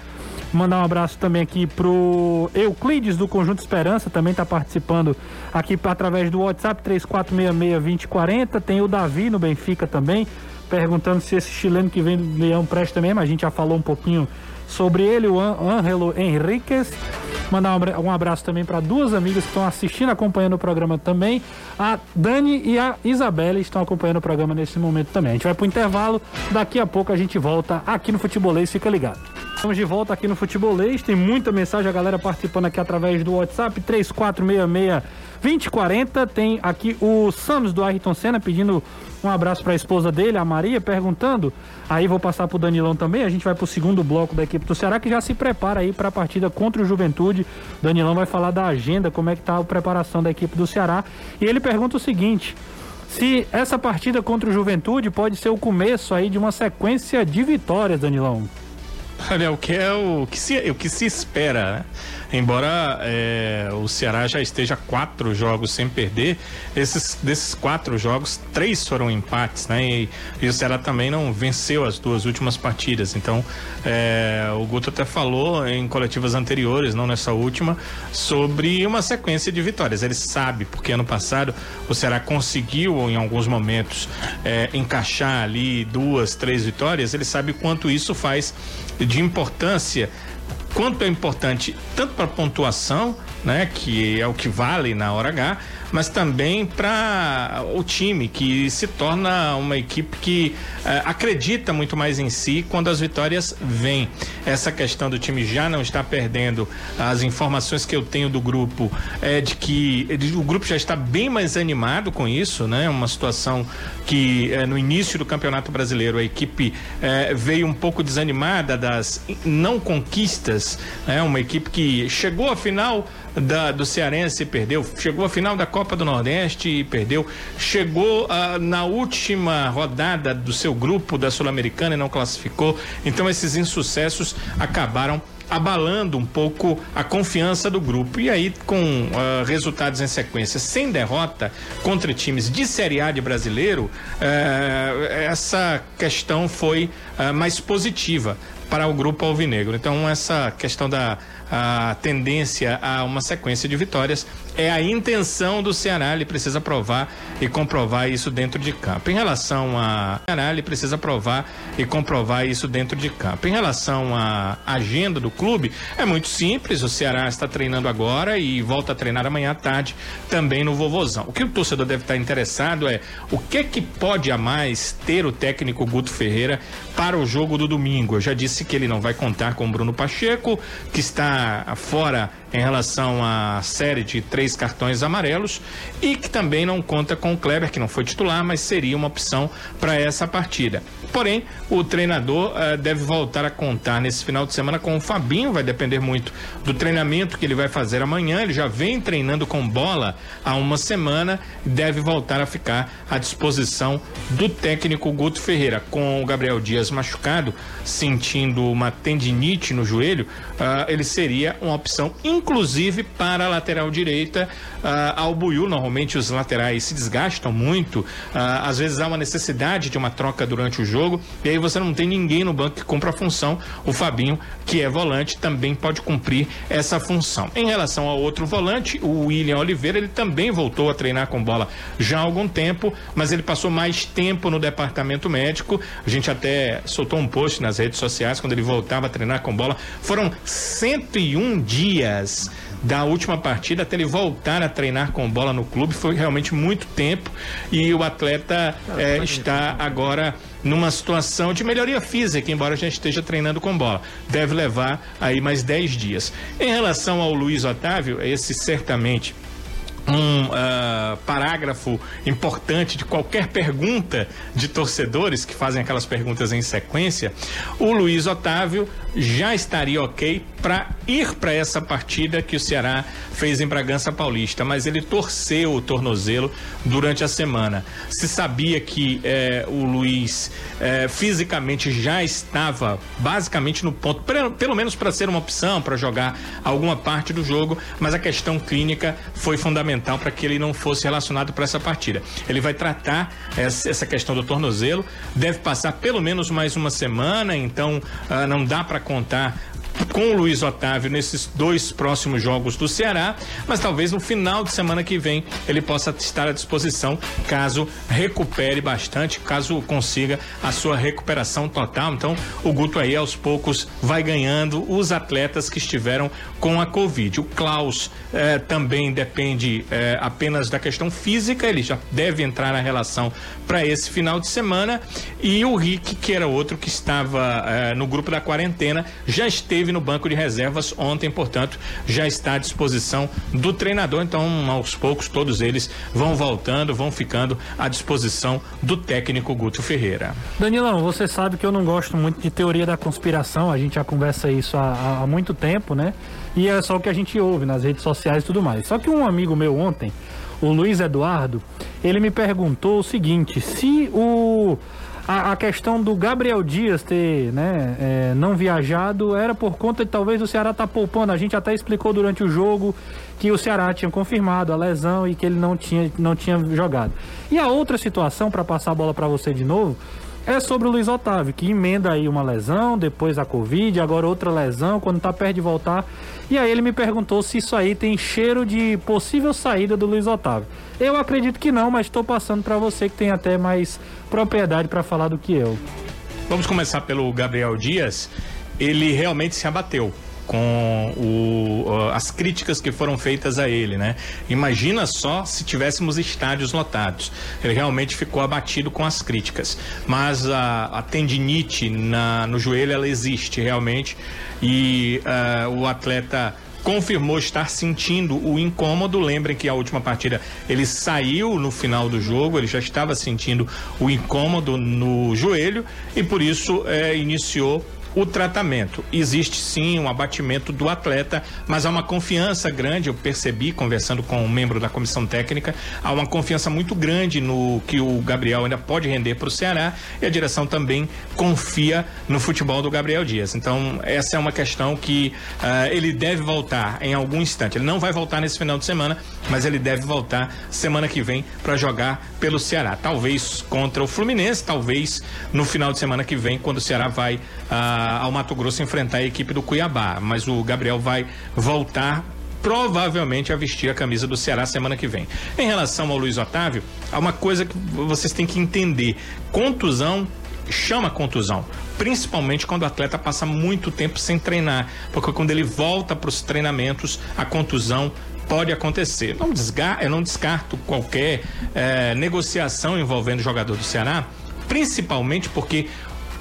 Mandar um abraço também aqui pro Euclides do Conjunto Esperança, também está participando aqui através do WhatsApp 3466-2040. Tem o Davi no Benfica também, perguntando se esse chileno que vem do Leão presta mesmo. A gente já falou um pouquinho sobre ele, o Ângelo Henriquez. Mandar um abra- abraço também para duas amigas que estão assistindo, acompanhando o programa também. A Dani e a Isabela estão acompanhando o programa nesse momento também. A gente vai pro intervalo, daqui a pouco a gente volta aqui no Futebolês, fica ligado. Estamos de volta aqui no Futebolês, tem muita mensagem, a galera participando aqui através do WhatsApp 3466-2040. Tem aqui o Sams do Ayrton Senna pedindo um abraço para a esposa dele, a Maria, perguntando. Aí vou passar pro Danilão também. A gente vai pro segundo bloco da equipe do Ceará que já se prepara aí para a partida contra o Juventude. Danilão vai falar da agenda, como é que tá a preparação da equipe do Ceará. E ele pergunta o seguinte: se essa partida contra o Juventude pode ser o começo aí de uma sequência de vitórias, Danilão. Olha, o que é o que se, o que se espera, né? Embora é, o Ceará já esteja quatro jogos sem perder, esses, desses quatro jogos, três foram empates, né? E, e o Ceará também não venceu as duas últimas partidas. Então, é, o Guto até falou em coletivas anteriores, não nessa última, sobre uma sequência de vitórias. Ele sabe, porque ano passado o Ceará conseguiu, em alguns momentos, é, encaixar ali duas, três vitórias. Ele sabe quanto isso faz de importância quanto é importante tanto para a pontuação, né, que é o que vale na hora H, mas também para o time que se torna uma equipe que eh, acredita muito mais em si quando as vitórias vêm. Essa questão do time já não está perdendo as informações que eu tenho do grupo é de que ele- o grupo já está bem mais animado com isso, né? Uma situação que eh, no início do Campeonato Brasileiro a equipe eh, veio um pouco desanimada das não conquistas, né? Uma equipe que chegou à final da- do Cearense perdeu, chegou à final da Copa do Nordeste e perdeu, chegou ah, na última rodada do seu grupo da Sul-Americana e não classificou. Então esses insucessos acabaram abalando um pouco a confiança do grupo. E aí, com ah, resultados em sequência, sem derrota contra times de Série A de brasileiro, eh, essa questão foi ah, mais positiva para o grupo alvinegro. Então, essa questão da a tendência a uma sequência de vitórias é a intenção do Ceará. Ele precisa provar e comprovar isso dentro de campo. Em relação a Ceará, ele precisa provar e comprovar isso dentro de campo. Em relação à agenda do clube, é muito simples. O Ceará está treinando agora e volta a treinar amanhã à tarde também no Vovozão. O que o torcedor deve estar interessado é o que que pode a mais ter o técnico Guto Ferreira para o jogo do domingo. Eu já disse que ele não vai contar com o Bruno Pacheco, que está fora em relação à série de três cartões amarelos e que também não conta com o Kleber, que não foi titular, mas seria uma opção para essa partida. Porém, o treinador eh, deve voltar a contar nesse final de semana com o Fabinho, vai depender muito do treinamento que ele vai fazer amanhã. Ele já vem treinando com bola há uma semana deve voltar a ficar à disposição do técnico Guto Ferreira. Com o Gabriel Dias machucado, sentindo uma tendinite no joelho, ah, ele seria uma opção inclusive para a lateral direita, uh, ao Buiu. Normalmente os laterais se desgastam muito, uh, às vezes há uma necessidade de uma troca durante o jogo, e aí você não tem ninguém no banco que cumpra a função. O Fabinho, que é volante, também pode cumprir essa função. Em relação ao outro volante, o William Oliveira, ele também voltou a treinar com bola já há algum tempo, mas ele passou mais tempo no departamento médico. A gente até soltou um post nas redes sociais quando ele voltava a treinar com bola. Foram 101 dias da última partida até ele voltar a treinar com bola no clube. Foi realmente muito tempo e o atleta é, está agora numa situação de melhoria física, embora já esteja treinando com bola. Deve levar aí mais 10 dias. Em relação ao Luiz Otávio, esse certamente um uh, parágrafo importante de qualquer pergunta de torcedores que fazem aquelas perguntas em sequência, o Luiz Otávio já estaria ok para ir para essa partida que o Ceará fez em Bragança Paulista, mas ele torceu o tornozelo durante a semana. Se sabia que eh, o Luiz eh, fisicamente já estava basicamente no ponto, pelo, menos para ser uma opção para jogar alguma parte do jogo, mas a questão clínica foi fundamental para que ele não fosse relacionado para essa partida. Ele vai tratar essa, essa, questão do tornozelo, deve passar pelo menos mais uma semana, então ah, não dá para contar com o Luiz Otávio nesses dois próximos jogos do Ceará, mas talvez no final de semana que vem ele possa estar à disposição caso recupere bastante, caso consiga a sua recuperação total. Então, o Guto aí aos poucos vai ganhando os atletas que estiveram com a Covid. O Klaus eh, também depende eh, apenas da questão física, ele já deve entrar na relação para esse final de semana. E o Rick, que era outro que estava eh, no grupo da quarentena, já esteve no banco de reservas ontem, portanto, já está à disposição do treinador. Então, aos poucos, todos eles vão voltando, vão ficando à disposição do técnico Guto Ferreira. Danilão, você sabe que eu não gosto muito de teoria da conspiração, a gente já conversa isso há, há muito tempo, né? E é só o que a gente ouve nas redes sociais e tudo mais. Só que um amigo meu ontem, o Luiz Eduardo, ele me perguntou o seguinte: se o a, a questão do Gabriel Dias ter né, é, não viajado era por conta de talvez o Ceará estar tá poupando. A gente até explicou durante o jogo que o Ceará tinha confirmado a lesão e que ele não tinha, não tinha jogado. E a outra situação, para passar a bola para você de novo, é sobre o Luiz Otávio, que emenda aí uma lesão, depois a Covid, agora outra lesão, quando tá perto de voltar. E aí ele me perguntou se isso aí tem cheiro de possível saída do Luiz Otávio. Eu acredito que não, mas estou passando para você que tem até mais propriedade para falar do que eu. Vamos começar pelo Gabriel Dias. Ele realmente se abateu com o, as críticas que foram feitas a ele, né? Imagina só se tivéssemos estádios lotados. Ele realmente ficou abatido com as críticas. Mas a, a tendinite na, no joelho ela existe realmente e uh, o atleta confirmou estar sentindo o incômodo. Lembrem que a última partida ele saiu no final do jogo, ele já estava sentindo o incômodo no joelho e por isso eh, iniciou o tratamento. Existe sim um abatimento do atleta, mas há uma confiança grande, eu percebi conversando com um membro da comissão técnica, há uma confiança muito grande no que o Gabriel ainda pode render para o Ceará e a direção também confia no futebol do Gabriel Dias. Então, essa é uma questão que uh, ele deve voltar em algum instante. Ele não vai voltar nesse final de semana, mas ele deve voltar semana que vem para jogar pelo Ceará. Talvez contra o Fluminense, talvez no final de semana que vem, quando o Ceará vai uh, ao Mato Grosso enfrentar a equipe do Cuiabá. Mas o Gabriel vai voltar provavelmente a vestir a camisa do Ceará semana que vem. Em relação ao Luiz Otávio, há uma coisa que vocês têm que entender: contusão chama contusão, principalmente quando o atleta passa muito tempo sem treinar, porque quando ele volta para os treinamentos, a contusão pode acontecer. Não desgar, eu não descarto qualquer eh, negociação envolvendo o jogador do Ceará, principalmente porque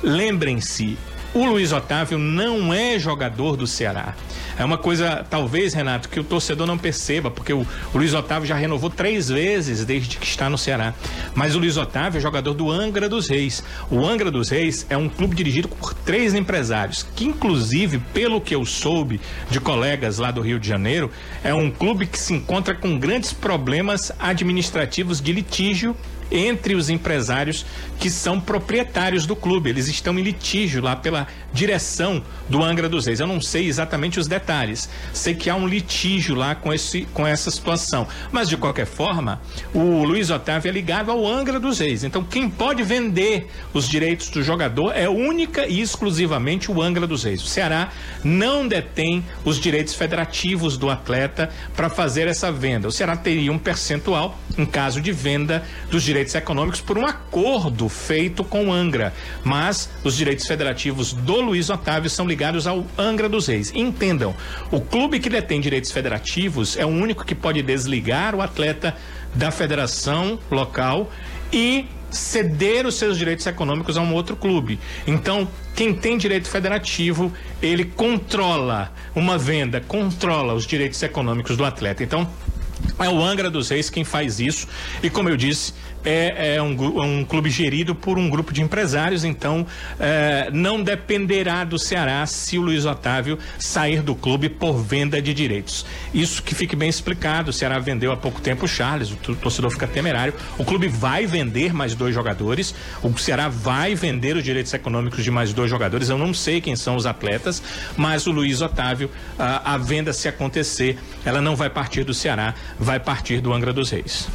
lembrem-se, o Luiz Otávio não é jogador do Ceará. É uma coisa, talvez, Renato, que o torcedor não perceba, porque o, o, Luiz Otávio já renovou três vezes desde que está no Ceará. Mas o Luiz Otávio é jogador do Angra dos Reis. O Angra dos Reis é um clube dirigido por três empresários, que, inclusive, pelo que eu soube de colegas lá do Rio de Janeiro, é um clube que se encontra com grandes problemas administrativos de litígio entre os empresários que são proprietários do clube. Eles estão em litígio lá pela direção do Angra dos Reis. Eu não sei exatamente os detalhes. Sei que há um litígio lá com, esse, com essa situação. Mas, de qualquer forma, o Luiz Otávio é ligado ao Angra dos Reis. Então, quem pode vender os direitos do jogador é única e exclusivamente o Angra dos Reis. O Ceará não detém os direitos federativos do atleta para fazer essa venda. O Ceará teria um percentual em caso de venda dos direitos econômicos por um acordo feito com Angra. Mas os direitos federativos do Luiz Otávio são ligados ao Angra dos Reis. Entendam, o clube que detém direitos federativos é o único que pode desligar o atleta da federação local e ceder os seus direitos econômicos a um outro clube. Então, quem tem direito federativo, ele controla uma venda, controla os direitos econômicos do atleta. Então, é o Angra dos Reis quem faz isso. E como eu disse, é, é um, um, clube gerido por um grupo de empresários, então é, não dependerá do Ceará se o Luiz Otávio sair do clube por venda de direitos. Isso que fique bem explicado. O Ceará vendeu há pouco tempo o Charles, o torcedor fica temerário. O clube vai vender mais dois jogadores. O Ceará vai vender os direitos econômicos de mais dois jogadores. Eu não sei quem são os atletas, mas o Luiz Otávio, a, a venda se acontecer, ela não vai partir do Ceará, vai partir do Angra dos Reis.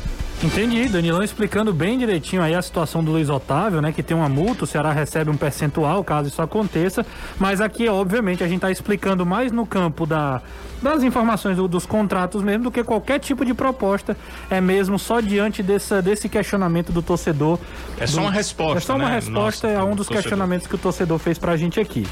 Entendi, Danilão explicando bem direitinho aí a situação do Luiz Otávio, né? Que tem uma multa, o Ceará recebe um percentual caso isso aconteça. Mas aqui, obviamente, a gente está explicando mais no campo da, das informações do, dos contratos mesmo do que qualquer tipo de proposta. É mesmo só diante dessa, desse questionamento do torcedor. É só uma resposta. É só uma né? resposta Nossa, a um dos torcedor. questionamentos que o torcedor fez pra gente aqui.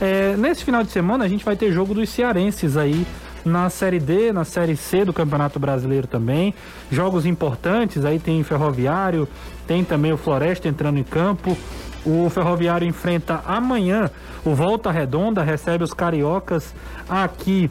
É, nesse final de semana a gente vai ter jogo dos cearenses aí na Série D, na Série C do Campeonato Brasileiro também. Jogos importantes, aí tem Ferroviário, tem também o Floresta entrando em campo. O Ferroviário enfrenta amanhã o Volta Redonda, recebe os cariocas aqui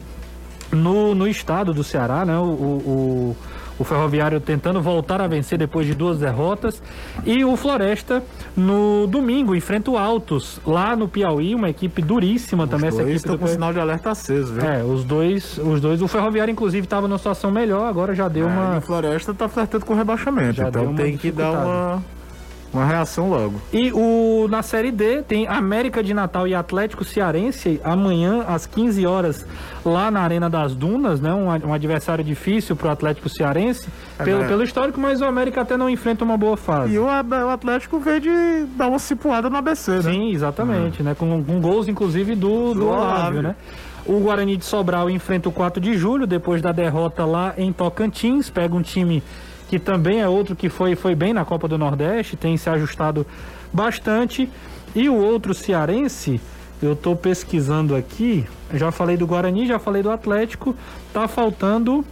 no, no estado do Ceará, né? o, o, o Ferroviário tentando voltar a vencer depois de duas derrotas. E o Floresta, no domingo, enfrenta o Altos, lá no Piauí, uma equipe duríssima os também. Dois essa equipe estão com sinal de alerta aceso, viu? É, os dois, os dois. O Ferroviário, inclusive, estava numa situação melhor, agora já deu é, uma. o Floresta está flertando com rebaixamento, já então tem que dar uma uma reação logo. E o, na Série D tem América de Natal e Atlético Cearense amanhã às 15 horas lá na Arena das Dunas, né? Um, um adversário difícil para o Atlético Cearense é, pelo, né? pelo histórico, mas o América até não enfrenta uma boa fase. E o, o Atlético veio de dar uma cipuada no ABC, né? Sim, exatamente, uhum. né? Com, com gols inclusive do, do, do Olávio, né? O Guarani de Sobral enfrenta o 4 de julho, depois da derrota lá em Tocantins, pega um time que também é outro que foi, foi bem na Copa do Nordeste, tem se ajustado bastante. E o outro cearense, eu estou pesquisando aqui, já falei do Guarani, já falei do Atlético, tá faltando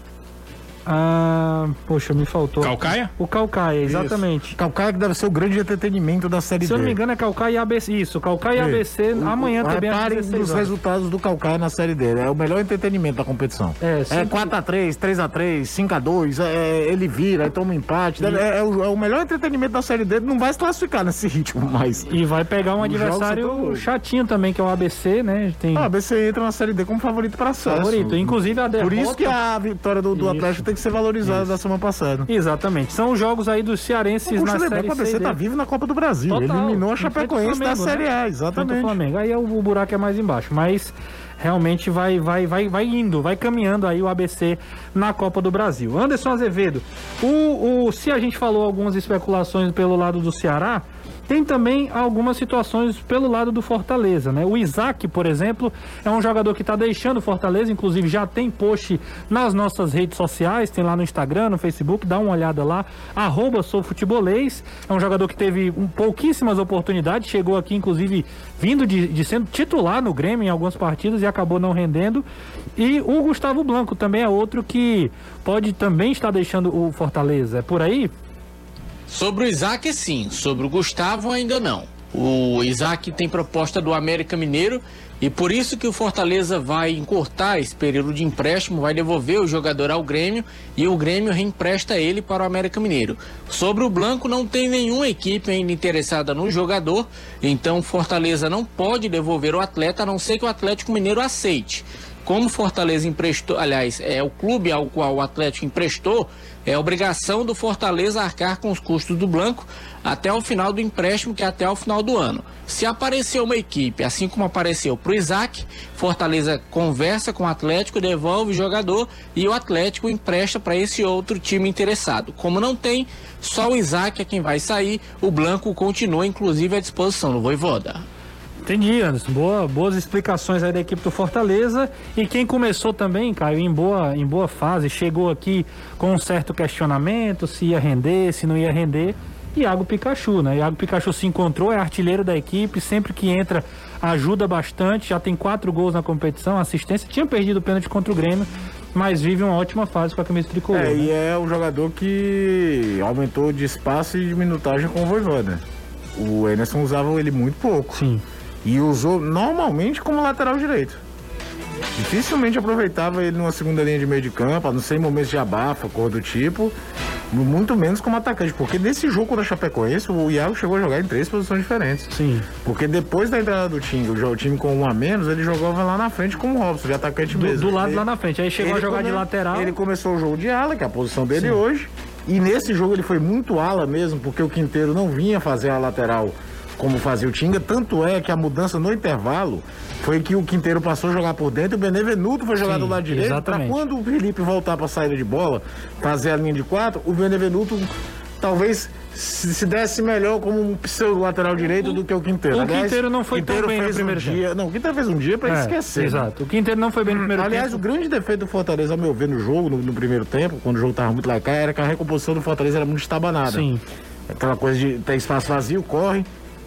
ah, poxa, me faltou. Calcaia? O Calcaia, exatamente. Isso. Calcaia que deve ser o grande entretenimento da Série Se D. Se eu não me engano é Calcaia e ABC. Isso, Calcaia e ABC o, amanhã o, também. Reparem dos resultados do Calcaia na Série D. É o melhor entretenimento da competição. É, é 4x3, 3x3, 5x2, é, ele vira, toma um empate. É, é, o, é, o, melhor entretenimento da Série D. Não vai se classificar nesse ritmo, mas. E vai pegar um adversário chatinho também, que é o ABC, né? Tem... Ah, o ABC entra na Série D como favorito para acesso. Favorito. Inclusive a derrota. Por isso que a vitória do, do Atlético tem tem que ser valorizado da semana passada. Exatamente. São os jogos aí dos cearenses na Série que o ABC tá vivo na Copa do Brasil. Total. Eliminou a Chapecoense da Série A, né? exatamente. Flamengo. Aí é o, o buraco é mais embaixo, mas realmente vai, vai, vai, vai indo, vai caminhando aí o ABC na Copa do Brasil. Anderson Azevedo, o, o, se a gente falou algumas especulações pelo lado do Ceará, tem também algumas situações pelo lado do Fortaleza, né? O Isaac, por exemplo, é um jogador que está deixando o Fortaleza, inclusive já tem post nas nossas redes sociais, tem lá no Instagram, no Facebook, dá uma olhada lá, arroba soufutebolês, é um jogador que teve um, pouquíssimas oportunidades, chegou aqui, inclusive, vindo de, de sendo titular no Grêmio em algumas partidas e acabou não rendendo. E o Gustavo Blanco também é outro que pode também estar deixando o Fortaleza. É por aí? Sobre o Isaac, sim. Sobre o Gustavo, ainda não. O Isaac tem proposta do América Mineiro e por isso que o Fortaleza vai encurtar esse período de empréstimo, vai devolver o jogador ao Grêmio e o Grêmio reempresta ele para o América Mineiro. Sobre o Blanco, não tem nenhuma equipe ainda interessada no jogador, então Fortaleza não pode devolver o atleta a não ser que o Atlético Mineiro aceite. Como Fortaleza emprestou, aliás, é o clube ao qual o Atlético emprestou, é obrigação do Fortaleza arcar com os custos do Blanco até o final do empréstimo, que é até o final do ano. Se aparecer uma equipe, assim como apareceu para o Isaac, Fortaleza conversa com o Atlético, devolve o jogador e o Atlético empresta para esse outro time interessado. Como não tem, só o Isaac é quem vai sair, o Blanco continua inclusive à disposição no Voivoda. Entendi, Anderson. Boa, boas explicações aí da equipe do Fortaleza. E quem começou também, Caio, em boa, em boa fase, chegou aqui com um certo questionamento se ia render, se não ia render. Iago Pikachu, né? Iago Pikachu se encontrou, é artilheiro da equipe, sempre que entra ajuda bastante, já tem quatro gols na competição, assistência, tinha perdido o pênalti contra o Grêmio, mas vive uma ótima fase com a camisa tricolor. É, né? e é um jogador que aumentou de espaço e de minutagem com o Voivoda. O Emerson usava ele muito pouco. Sim. E usou normalmente como lateral direito. Dificilmente aproveitava ele numa segunda linha de meio de campo, não em momentos de abafa, cor do tipo. Muito menos como atacante, porque nesse jogo da Chapecoense, o Iago chegou a jogar em três posições diferentes. Sim. Porque depois da entrada do time, o time com um a menos, ele jogava lá na frente como o Robson, de atacante Do, mesmo. do lado ele, lá na frente. Aí chegou a jogar come- de lateral. Ele começou o jogo de ala, que é a posição dele hoje. E nesse jogo ele foi muito ala mesmo, porque o Quinteiro não vinha fazer a lateral como fazia o Tinga. Tanto é que a mudança no intervalo foi que o Quinteiro passou a jogar por dentro e o Benevenuto foi jogar Sim, do lado direito. Exatamente. quando o Felipe voltar pra saída de bola, fazer a linha de quatro, o Benevenuto talvez se, se desse melhor como um pseudo lateral direito do que o Quinteiro. o Quinteiro não foi tão Quinteiro bem no primeiro um dia. Não, o Quinteiro fez um dia pra É, esquecer. né? Exato. O Quinteiro não foi bem no primeiro Aliás, tempo. o grande defeito do Fortaleza, ao meu ver, no jogo, no, no primeiro tempo, quando o jogo tava muito lá cá, era que a recomposição do Fortaleza era muito estabanada. Sim. Aquela coisa de ter espaço vazio, corre.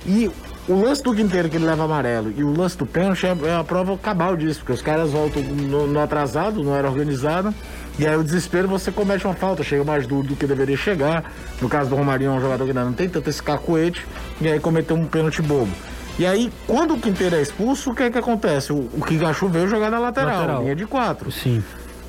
E o lance do Quinteiro que ele leva amarelo e o lance do pênalti é, é a prova cabal disso, porque os caras voltam no, no atrasado, não era organizado. E aí o desespero você comete uma falta, chega mais duro do que deveria chegar. No caso do Romarinho, é um jogador que ainda não tem tanto esse cacoete, e aí cometeu um pênalti bobo. E aí, quando o Quinteiro é expulso, o que é que acontece? O, o Kigachu veio jogar na lateral, Lateral. linha de quatro. Sim.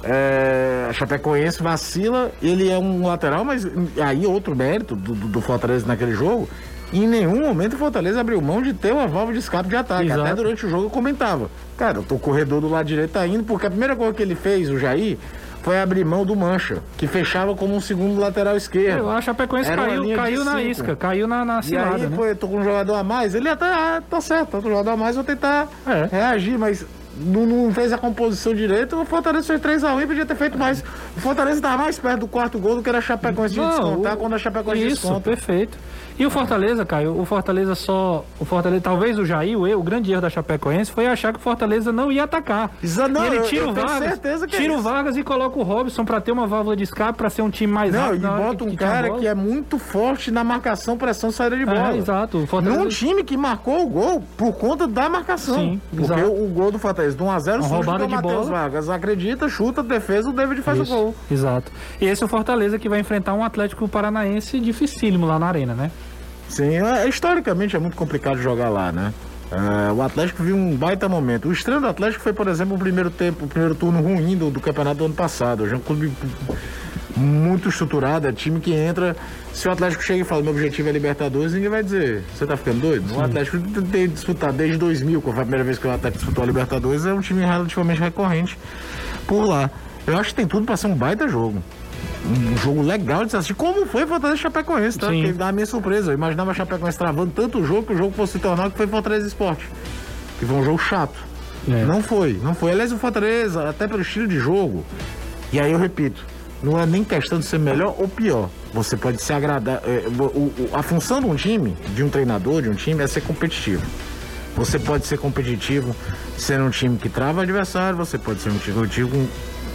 É, a Chapecoense vacila, ele é um lateral, mas aí outro mérito do, do- do Fortaleza naquele jogo. Em nenhum momento o Fortaleza abriu mão de ter uma válvula de escape de ataque. Exato. Até durante o jogo eu comentava. Cara, o corredor do lado direito tá indo, porque a primeira coisa que ele fez, o Jair, foi abrir mão do Mancha, que fechava como um segundo lateral esquerdo. Eu acho que a Chapecoense caiu, de caiu na cinco. isca, caiu na, na E cilada, aí, né? tô com um jogador a mais, ele até, ah, tá certo, tá com um jogador a mais, vou tentar É. reagir, mas não, não fez a composição direito, o Fortaleza fez 3x1 e podia ter feito mais. O Fortaleza tava mais perto do quarto gol do que era a Chapecoense de Não, descontar, o- quando a Chapecoense Isso, desconta. perfeito. E o Fortaleza, Caio, o Fortaleza só. O Fortaleza, talvez o Jair, o, erro- o grande erro da Chapecoense foi achar que o Fortaleza não ia atacar. Exa- não, e ele tira eu o Vargas, certeza que é tira o isso. Vargas e coloca o Robson pra ter uma válvula de escape, pra ser um time mais Não, rápido. e na hora bota um que cara que é muito forte na marcação, pressão, saída de bola. É, exato. O Fortaleza... Num time que marcou o gol por conta da marcação. Sim, porque exato. o, o gol do Fortaleza de 1x0 Uma surge roubada o de bola. Vargas acredita, chuta, defesa, o David faz Isso, o gol. Exato. E esse é o Fortaleza que vai enfrentar um Atlético Paranaense dificílimo lá na arena, né? Sim, é- historicamente é muito complicado jogar lá, né? É, o Atlético viu um baita momento. O estranho do Atlético foi, por exemplo, o primeiro tempo, o primeiro turno ruim do, do campeonato do ano passado. Hoje é um clube muito estruturado, é time que entra. Se o Atlético chega e fala, meu objetivo é Libertadores, ninguém vai dizer, você tá ficando doido? O Atlético tem disputado desde 2000, quando foi a primeira vez que o Atlético disputou a Libertadores, é um time relativamente recorrente por lá. Eu acho que tem tudo para ser um baita jogo. Um jogo legal de se assistir, como foi Fortaleza e Chapecoense, tá? Sim. Porque dá a minha surpresa. Eu imaginava a Chapecoense travando tanto o jogo que o jogo fosse se tornar o que foi Fortaleza Esporte. Que foi um jogo chato. É. Não foi, não foi. Aliás, o Fortaleza, até pelo estilo de jogo, e aí eu repito, não é nem questão de ser melhor ou pior. Você pode se agradar. é, o- o- a função de um time, de um treinador, de um time, é ser competitivo. Você pode ser competitivo sendo um time que trava adversário, você pode ser um time, um time,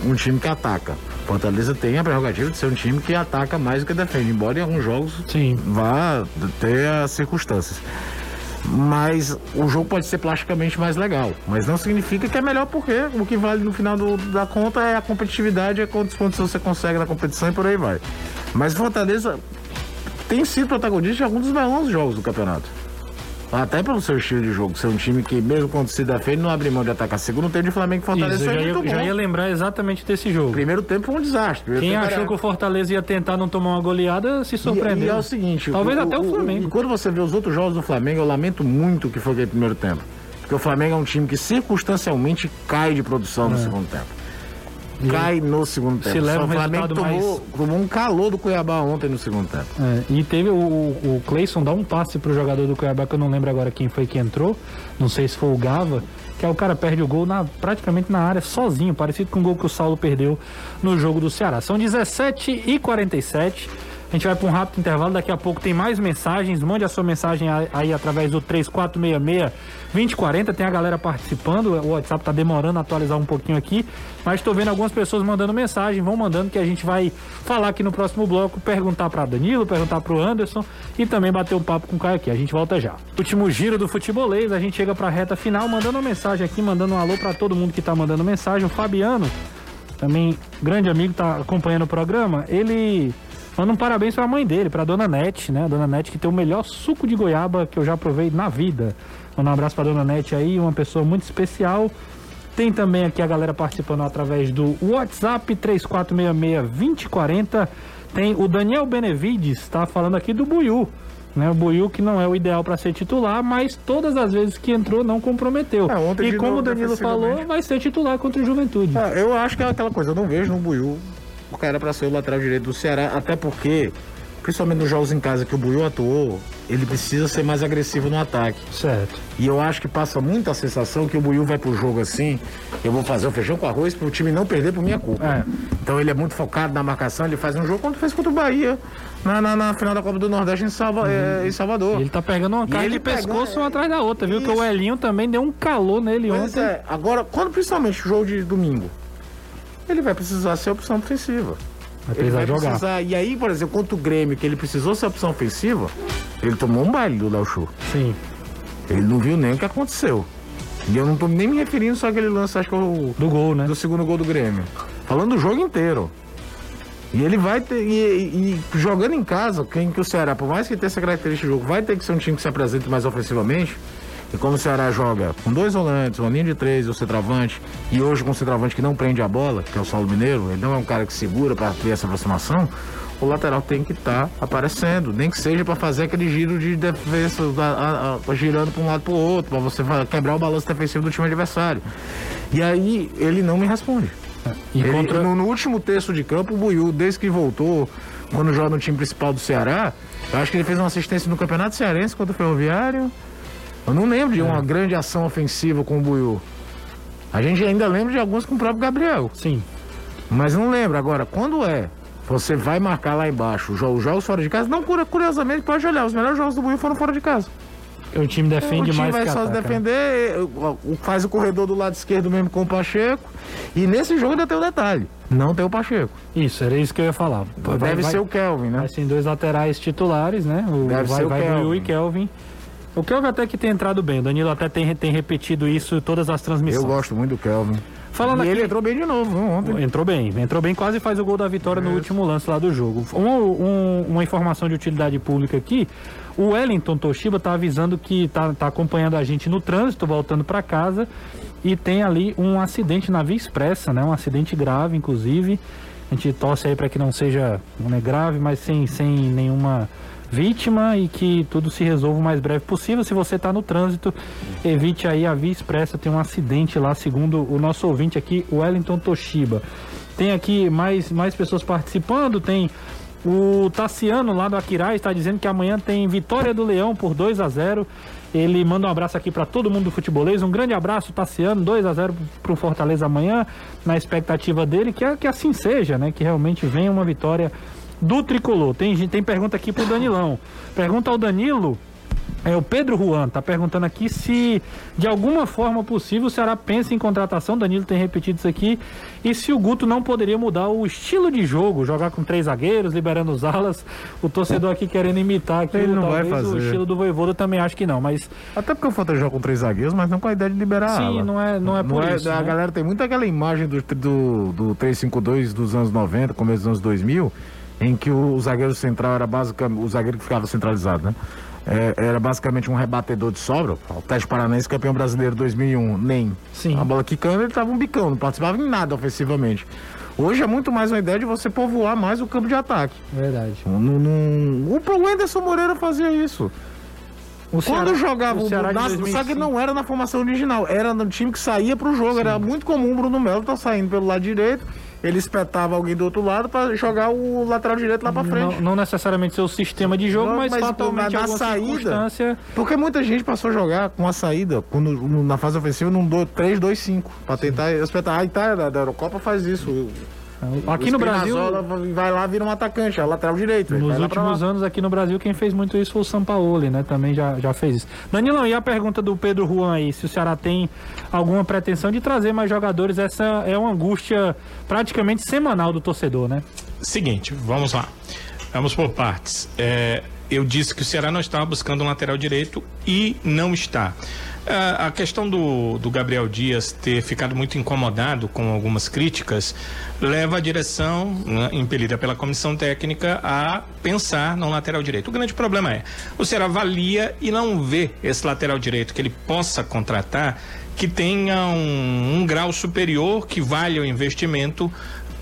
um time que ataca. Fortaleza tem a prerrogativa de ser um time que ataca mais do que defende, embora em alguns jogos Sim. vá ter as circunstâncias. Mas o jogo pode ser plasticamente mais legal. Mas não significa que é melhor, porque o que vale no final do- da conta é a competitividade, é quantos pontos você consegue na competição e por aí vai. Mas Fortaleza tem sido protagonista de alguns dos melhores jogos do campeonato. Até pelo seu estilo de jogo, ser um time que, mesmo quando se defende, não abre mão de atacar. Segundo tempo de Flamengo e Fortaleza Isso, eu já, ia, já ia lembrar exatamente desse jogo. Primeiro tempo foi um desastre. Primeiro Quem achou era- que o Fortaleza ia tentar não tomar uma goleada se E, surpreendeu. e é o seguinte, Talvez até o E Flamengo. quando você vê os outros jogos do Flamengo, eu lamento muito o que foi aquele primeiro tempo. Porque o Flamengo é um time que circunstancialmente cai de produção no segundo tempo. Cai no segundo tempo. se leva o Flamengo tomou, mais- tomou um calor do Cuiabá ontem no segundo tempo. É, e teve o, o Cleison dá um passe pro jogador do Cuiabá, que eu não lembro agora quem foi que entrou, não sei se foi o Gava, que aí o cara perde o gol na, praticamente na área sozinho, parecido com o gol que o Saulo perdeu no jogo do Ceará. São 17 e 47 a gente vai para um rápido intervalo, daqui a pouco tem mais mensagens. Mande a sua mensagem aí através do 3466-2040. Tem a galera participando. O WhatsApp tá demorando a atualizar um pouquinho aqui. Mas estou vendo algumas pessoas mandando mensagem. Vão mandando que a gente vai falar aqui no próximo bloco. Perguntar para Danilo, perguntar para o Anderson e também bater um papo com o Caio aqui. A gente volta já. Último giro do futebolês. A gente chega para a reta final, mandando uma mensagem aqui, mandando um alô para todo mundo que tá mandando mensagem. O Fabiano também grande amigo, tá acompanhando o programa, ele manda um parabéns pra mãe dele, pra dona Nete, né? A dona Nete que tem o melhor suco de goiaba que eu já provei na vida. Manda um abraço pra dona Nete aí, uma pessoa muito especial. Tem também aqui a galera participando através do WhatsApp 3466-2040. Tem o Daniel Benevides, tá falando aqui do Buiu. Né, o Buiu que não é o ideal para ser titular, mas todas as vezes que entrou não comprometeu. É, e como o Danilo falou, vai ser titular contra o Juventude. Ah, eu acho que é aquela coisa, eu não vejo no Buiu o cara para ser o lateral direito do Ceará, até porque, principalmente nos jogos em casa que o Buiu atuou, ele precisa ser mais agressivo no ataque. Certo. E eu acho que passa muita a sensação que o Buiu vai pro jogo assim, eu vou fazer o feijão com arroz pro time não perder por minha culpa. É. Então ele é muito focado na marcação, ele faz um jogo quando fez contra o Bahia, na, na, na final da Copa do Nordeste em, Salva, é, em Salvador. E ele tá pegando uma cara ele de pescoço uma atrás da outra, viu? Que o Isso. Elinho também deu um calor nele Pois ontem. é, agora, quando principalmente o jogo de domingo, ele vai precisar ser opção ofensiva. Vai Ele precisar vai jogar. precisar. E aí, por exemplo, contra o Grêmio, que ele precisou ser opção ofensiva, ele tomou um baile do Léo Chu. Sim. Ele não viu nem o que aconteceu. E eu não tô nem me referindo só àquele lance, acho que é o Do gol, né? do segundo gol do Grêmio. Falando do jogo inteiro. E ele vai ter. E, e jogando em casa, quem que o Ceará, por mais que tenha essa característica de jogo, vai ter que ser um time que se apresente mais ofensivamente. E como o Ceará joga com dois volantes, uma linha de três, o centroavante, e hoje com um centroavante que não prende a bola, que é o Saulo Mineiro, ele não é um cara que segura para ter essa aproximação, o lateral tem que estar aparecendo, nem que seja para fazer aquele giro de defesa, a- a- a- girando para um lado para o outro, para você quebrar o balanço defensivo do time adversário. E aí ele não me responde. Ele- contra. no, no último terço de campo, o Buiu, desde que voltou, quando joga no time principal do Ceará, eu acho que ele fez uma assistência no Campeonato Cearense contra o Ferroviário. Eu não lembro de uma grande ação ofensiva com o Buiu. A gente ainda lembra de alguns com o próprio Gabriel. Sim. Mas não lembra. Agora, quando é? Você vai marcar lá embaixo os jo- os jogos fora de casa? Não, cura- curiosamente, pode olhar. Os melhores jogos do Buiu foram fora de casa. O time defende o time mais vai que só se ataca, né? defender, o- o- faz o corredor do lado esquerdo mesmo com o Pacheco. E nesse jogo ainda tem o detalhe: não tem o Pacheco. Isso, era isso que eu ia falar. Vai- Deve vai- ser o Kelvin, né? Vai ser dois laterais titulares, né? O, Deve vai ser o vai Kelvin. E Kelvin. O Kelvin até que tem entrado bem. O Danilo até tem, tem repetido isso em todas as transmissões. Eu gosto muito do Kelvin. Falando e ele aqui- entrou bem de novo, ontem. Entrou bem, entrou bem, quase faz o gol da vitória no último lance lá do jogo. Um- um- uma informação de utilidade pública aqui: o Wellington Toshiba tá avisando que tá, tá acompanhando a gente no trânsito, voltando para casa, e tem ali um acidente na Via Expressa, né? Um acidente grave, inclusive. A gente torce aí para que não seja né, grave, mas sem, sem nenhuma vítima e que tudo se resolva o mais breve possível. Se você está no trânsito, evite aí a via expressa. Tem um acidente lá, segundo o nosso ouvinte aqui, Wellington Toshiba. Tem aqui mais, mais pessoas participando. Tem o Tassiano lá do Aquiraz, está dizendo que amanhã tem vitória do Leão por 2 a 0 ele manda um abraço aqui para todo mundo do futebolês. Um grande abraço, Tassiano. 2 a 0 para o Fortaleza amanhã, na expectativa dele, que, é- que assim seja, né? Que realmente venha uma vitória do tricolor. Tem, tem pergunta aqui pro Danilão. Pergunta ao Danilo. É o Pedro Juan, tá perguntando aqui se de alguma forma possível o Ceará pensa em contratação, Danilo tem repetido isso aqui, e se o Guto não poderia mudar o estilo de jogo, jogar com três zagueiros, liberando os alas, o torcedor aqui querendo imitar aqui Ele o, não vai talvez o fazer. estilo do Voivoda, também acho que não, mas Até porque o Fortaleza joga com três zagueiros, mas não com a ideia de liberar sim, ala. não é, não é por isso. A né? galera tem muito aquela imagem do, do, do 3-5-2 dos anos 90, começo dos anos 2000, em que o, zagueiro central era basicamente, o zagueiro que ficava centralizado, né? É, era basicamente um rebatedor de sobra. O Teste Paranaense, campeão brasileiro 2001, nem. Sim. A bola quicando, ele tava um bicão, não participava em nada ofensivamente. Hoje é muito mais uma ideia de você povoar mais o campo de ataque. Verdade. Não- não- o Pro Anderson Moreira fazia isso. O Quando Ceará- jogava o o Ceará na- Só 2005. que não era na formação original, era no time que saía pro jogo. Era muito comum o Bruno Melo tá saindo pelo lado direito, ele espetava alguém do outro lado pra jogar o lateral direito lá pra frente. Não, não necessariamente seu sistema de jogo, Não, mas, mas, fatalmente na- na saída-. Porque muita gente passou a jogar com a saída quando, na fase ofensiva num 3-2-5 pra tentar espetar. A Itália da Eurocopa faz isso. Aqui O no Brasil... Vai lá vira um atacante, é o lateral direito. Nos últimos anos aqui no Brasil, quem fez muito isso foi o Sampaoli, né? Também já, já fez isso. Danilão, e a pergunta do Pedro Juan aí? Se o Ceará tem alguma pretensão de trazer mais jogadores, essa é uma angústia praticamente semanal do torcedor, né? Seguinte, vamos lá. Vamos por partes. É, eu disse que o Ceará não estava buscando um lateral direito e não está. Ah, a questão do, do Gabriel Dias ter ficado muito incomodado com algumas críticas leva a direção, né, impelida pela comissão técnica, a pensar no lateral direito. O grande problema é, o Ceará avalia e não vê esse lateral direito que ele possa contratar que tenha um, um grau superior que valha o investimento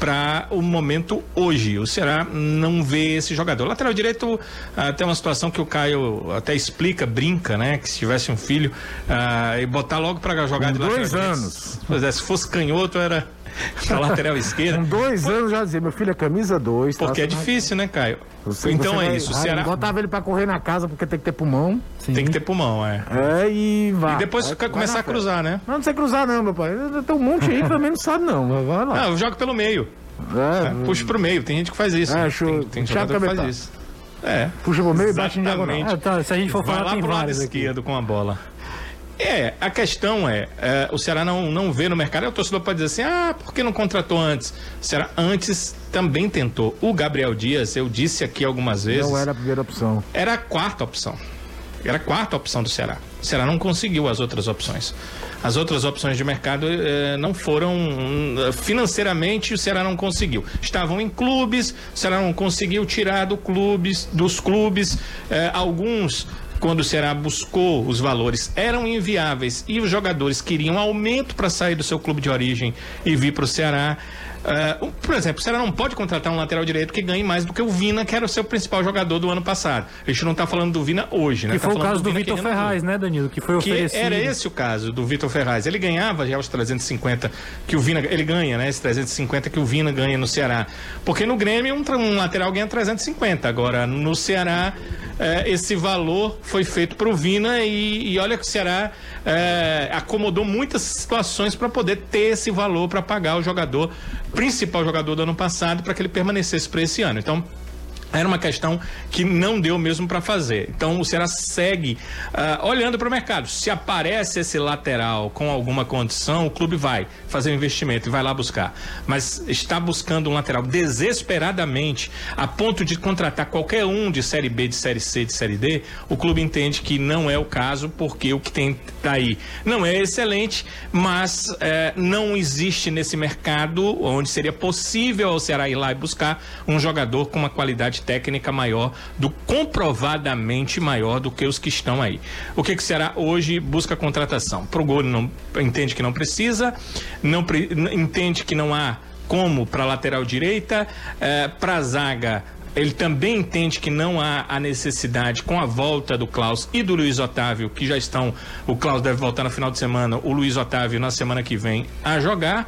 para o momento hoje. O Ceará não vê esse jogador. Lateral direito, ah, tem uma situação que o Caio até explica, brinca, né? Que se tivesse um filho ah, e botar logo para jogar Com de lateral dois direito. anos. Pois é, se fosse canhoto era pra lateral esquerda. Com dois anos já dizia, meu filho é camisa 2. Porque é difícil, né, Caio? Você- então você é vai- isso. O Ah, Ceará Botava ele pra correr na casa porque tem que ter pulmão. tem que ter pulmão, é. É, e vai. E depois Vai- vai começar a cruzar, né? Não, não sei cruzar não, meu pai. Tem um monte aí que também não sabe não. Vai lá. Não, joga pelo meio. É, Puxa pro meio. Tem gente que faz isso. É, né? show. Tem, tem Thiago jogador que faz isso. É. puxa pro meio e bate em diagonal. Ah, tá, se a gente for Vai falar, lá tem pro lado aqui. esquerdo com a bola. É, a questão é, é, o Ceará não, não vê no mercado, o torcedor pode dizer assim, ah, por que não contratou antes? O Ceará antes também tentou. O Gabriel Dias, eu disse aqui algumas vezes, Não era a primeira opção. era a quarta opção. Era a quarta opção do Ceará. O Ceará não conseguiu as outras opções. As outras opções de mercado eh, não foram. hum, financeiramente, o Ceará não conseguiu. Estavam em clubes, o Ceará não conseguiu tirar do clubes, dos clubes. eh, alguns, quando o Ceará buscou os valores, eram inviáveis e os jogadores queriam aumento para sair do seu clube de origem e vir para o Ceará. O- por exemplo, o Ceará não pode contratar um lateral direito que ganhe mais do que o Vina, que era o seu principal jogador do ano passado. A gente não está falando do Vina hoje, né? Que Tá foi o caso do Vina Vitor Ferraz, né, Danilo? Que foi que oferecido. era esse o caso do Vitor Ferraz. Ele ganhava já os 350 que o Vina. Ele ganha, né? Esses 350 que o Vina ganha no Ceará. Porque no Grêmio um, um lateral ganha 350. Agora, no Ceará, eh, esse valor foi feito para o Vina e, e olha que o Ceará eh, acomodou muitas situações para poder ter esse valor para pagar o jogador, principal jogador do ano passado, para que ele permanecesse para esse ano. Então. Era uma questão que não deu mesmo para fazer. Então o Ceará segue ah, olhando para o mercado. Se aparece esse lateral com alguma condição, o clube vai fazer um investimento e vai lá buscar. Mas está buscando um lateral desesperadamente, a ponto de contratar qualquer um de Série B, de Série C, de Série D, o clube entende que não é o caso, porque o que tem tá aí não é excelente, mas eh, não existe nesse mercado onde seria possível ao Ceará ir lá e buscar um jogador com uma qualidade técnica maior, do comprovadamente maior do que os que estão aí. O que, que o Ceará hoje busca contratação? Pro gol não entende que não precisa, não pre- entende que não há como para lateral direita, eh, para zaga ele também entende que não há a necessidade com a volta do Klaus e do Luiz Otávio, que já estão. O Klaus deve voltar no final de semana, o Luiz Otávio na semana que vem a jogar.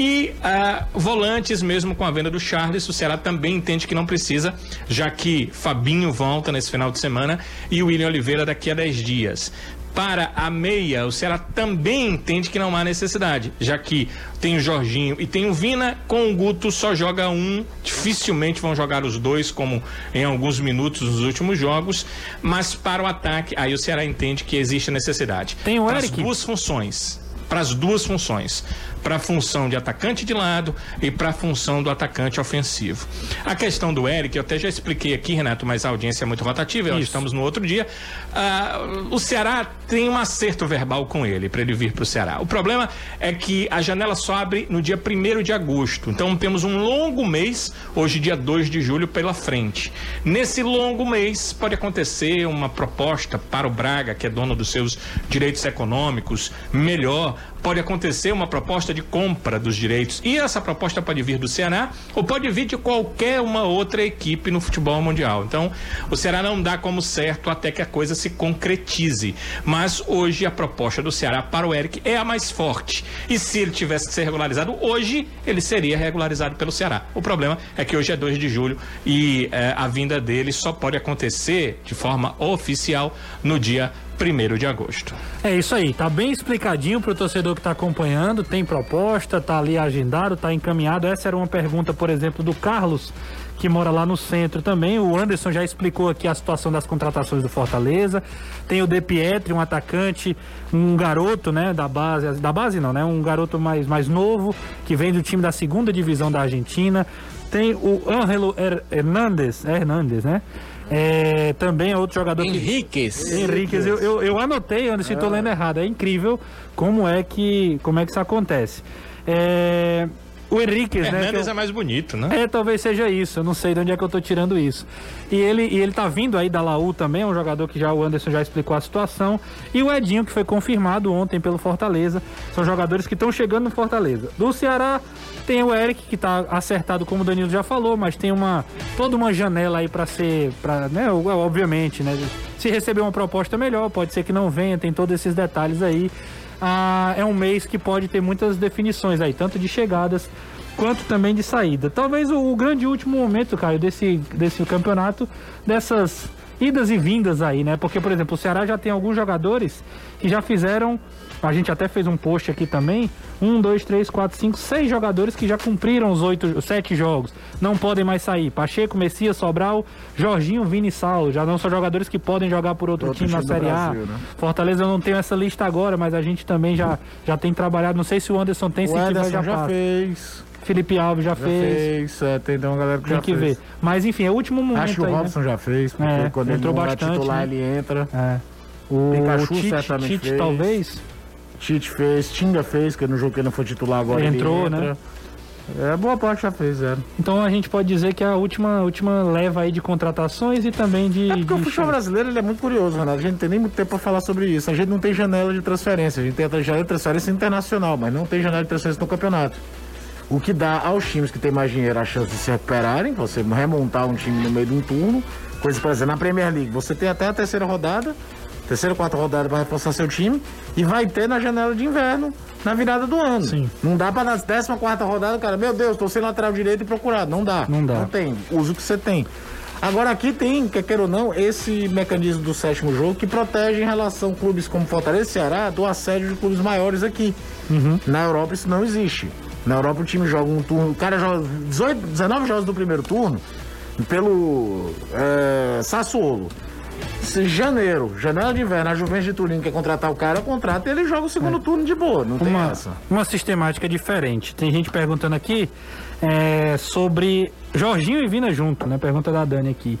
E ah, volantes, mesmo com a venda do Charles, o Ceará também entende que não precisa, já que Fabinho volta nesse final de semana e o William Oliveira daqui a 10 dias. Para a meia, o Ceará também entende que não há necessidade, já que tem o Jorginho e tem o Vina, com o Guto só joga um, dificilmente vão jogar os dois, como em alguns minutos nos últimos jogos, mas para o ataque, aí o Ceará entende que existe necessidade. Tem o Para as Eric. duas funções. Para as duas funções. Para a função de atacante de lado e para a função do atacante ofensivo. A questão do Eric, eu até já expliquei aqui, Renato, mas a audiência é muito rotativa, nós estamos no outro dia. Ah, o Ceará tem um acerto verbal com ele para ele vir para o Ceará. O problema é que a janela só abre no dia 1 de agosto. Então temos um longo mês, hoje, dia 2 de julho, pela frente. Nesse longo mês, pode acontecer uma proposta para o Braga, que é dono dos seus direitos econômicos, melhor, pode acontecer uma proposta de compra dos direitos. E essa proposta pode vir do Ceará ou pode vir de qualquer uma outra equipe no futebol mundial. Então, o Ceará não dá como certo até que a coisa se concretize. Mas hoje a proposta do Ceará para o Eric é a mais forte. E se ele tivesse que ser regularizado hoje, ele seria regularizado pelo Ceará. O problema é que hoje é 2 de julho e eh, a vinda dele só pode acontecer de forma oficial no dia 1 de agosto. É isso aí, tá bem explicadinho pro torcedor que tá acompanhando, tem proposta, tá ali agendado, tá encaminhado. Essa era uma pergunta, por exemplo, do Carlos, que mora lá no centro também. O Anderson já explicou aqui a situação das contratações do Fortaleza. Tem o De Pietri, um atacante, um garoto, né, da base, da base não, né, um garoto mais, mais novo, que vem do time da segunda divisão da Argentina. Tem o Ângelo Her Hernandes, é Hernandes, né? É, também é outro jogador Henriquez. que. Henriquez. Eu, eu, eu anotei, Anderson, estou lendo errado. É incrível como é que, como é que isso acontece. É, o Henriquez, né? Hernandes eu- é mais bonito, né? é, talvez seja isso. Eu não sei de onde é que eu tô tirando isso. E ele, e ele tá vindo aí da Laú também, é um jogador que já o Anderson já explicou a situação. E o Edinho, que foi confirmado ontem pelo Fortaleza. São jogadores que estão chegando no Fortaleza. Do Ceará, tem o Eric, que tá acertado, como o Danilo já falou, mas tem uma toda uma janela aí para ser. Pra, né, obviamente, né? Se receber uma proposta melhor, pode ser que não venha, tem todos esses detalhes aí. Ah, é um mês que pode ter muitas definições aí, tanto de chegadas quanto também de saída. Talvez o, o grande último momento, Caio, desse, desse campeonato, dessas idas e vindas aí, né? Porque, por exemplo, o Ceará já tem alguns jogadores que já fizeram. A gente até fez um post aqui também. Um, dois, três, quatro, cinco, seis jogadores que já cumpriram os oito, os sete jogos. Não podem mais sair. Pacheco, Messias, Sobral, Jorginho, Vini e Saulo. Já não são jogadores que podem jogar por outro, Outro time na time do Série A. Brasil, né? Fortaleza eu não tenho essa lista agora, mas a gente também já, já tem trabalhado. Não sei se o Anderson tem, se O tiver já, já, fez. Felipe Alves já, Já fez. fez. é, tem, uma galera que Tem já que fez. ver. Mas enfim, é o último momento Acho que o aí, né? Robson já fez, porque É, quando ele entrou não é bastante, titular, né? ele entra. É. O Pikachu Tite, certamente Tite fez. talvez. Tite fez, Tinga fez, que no jogo que ele não foi titular agora Ele ele entrou, entra. né? É, boa parte já fez, é. Então a gente pode dizer que é a última, última leva aí de contratações e também de. É porque o de- futebol brasileiro ele é muito curioso, Renato. A gente não tem nem muito tempo para falar sobre isso. A gente não tem janela de transferência. A gente tem a janela de transferência internacional, mas não tem janela de transferência no campeonato. O que dá aos times que têm mais dinheiro a chance de se recuperarem, você remontar um time no meio de um turno. Coisa, por exemplo, na Premier League, você tem até a terceira rodada, terceira, quarta rodada para reforçar seu time, e vai ter na janela de inverno, na virada do ano. Sim. Não dá para na décima quarta rodada, cara, meu Deus, tô sem lateral direito e procurado. Não dá. Não dá. Não tem. Usa o que você tem. Agora aqui tem, quer queira ou não, esse mecanismo do sétimo jogo que protege em relação a clubes como Fortaleza e Ceará do assédio de clubes maiores aqui. Na Europa isso não existe. Na Europa o time joga um turno, o cara joga 18, 19 jogos do primeiro turno pelo é, Sassuolo. Se janeiro, janela de inverno, a Juventus de Turim quer contratar o cara, contrata e ele joga o segundo turno de boa, não tem uma, essa. uma sistemática diferente. Tem gente perguntando aqui é, sobre Jorginho e Vina junto, né? Pergunta da Dani aqui.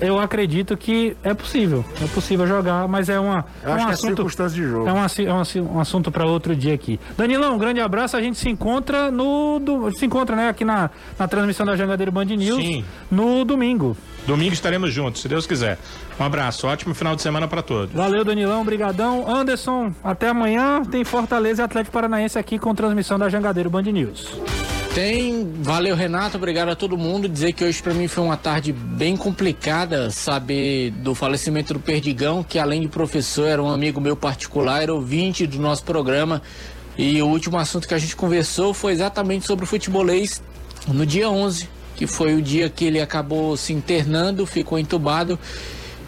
Eu acredito que é possível, é possível jogar, mas é uma Eu é acho um que é assunto circunstância de jogo. é um, assi- é um assi- um assunto para outro dia aqui. Danilão, um grande abraço. A gente se encontra no do- se encontra, né, aqui na, na transmissão da Jangadeiro Band News Sim. no domingo. Domingo estaremos juntos, se Deus quiser. Um abraço, ótimo final de semana para todos. Valeu, Danilão, brigadão. Anderson, até amanhã. Tem Fortaleza e Atlético Paranaense aqui com transmissão da Jangadeiro Band News. Tem, valeu Renato, obrigado a todo mundo. Dizer que hoje pra mim foi uma tarde bem complicada saber do falecimento do Perdigão, que além de professor era um amigo meu particular, era ouvinte do nosso programa. E o último assunto que a gente conversou foi exatamente sobre o futebolês no dia 11, que foi o dia que ele acabou se internando, ficou entubado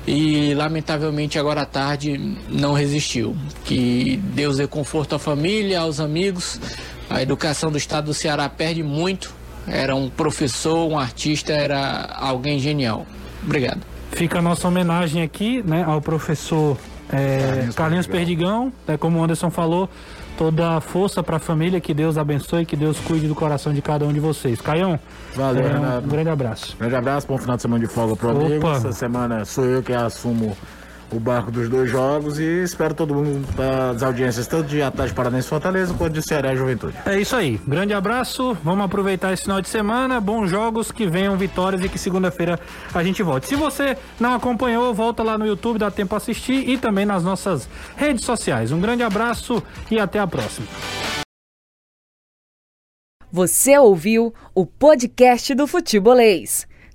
e lamentavelmente agora à tarde não resistiu. Que Deus dê conforto à família, aos amigos. A educação do estado do Ceará perde muito. Era um professor, um artista, era alguém genial. Obrigado. Fica a nossa homenagem aqui, né, ao professor é, Carlinhos, Perdigão, né, como o Anderson falou, toda a força para a família, que Deus abençoe, que Deus cuide do coração de cada um de vocês. Caião, Valeu, é, um grande abraço. Grande abraço, bom final de semana de folga pro Opa. amigo. Essa semana sou eu que assumo o barco dos dois jogos e espero todo mundo das audiências, tanto de Atlético Paranaense Fortaleza quanto de Ceará e Juventude. É isso aí. Grande abraço. Vamos aproveitar esse final de semana. Bons jogos, que venham vitórias e que segunda-feira a gente volte. Se você não acompanhou, volta lá no YouTube, dá tempo a assistir e também nas nossas redes sociais. Um grande abraço e até a próxima. Você ouviu o podcast do Futebolês.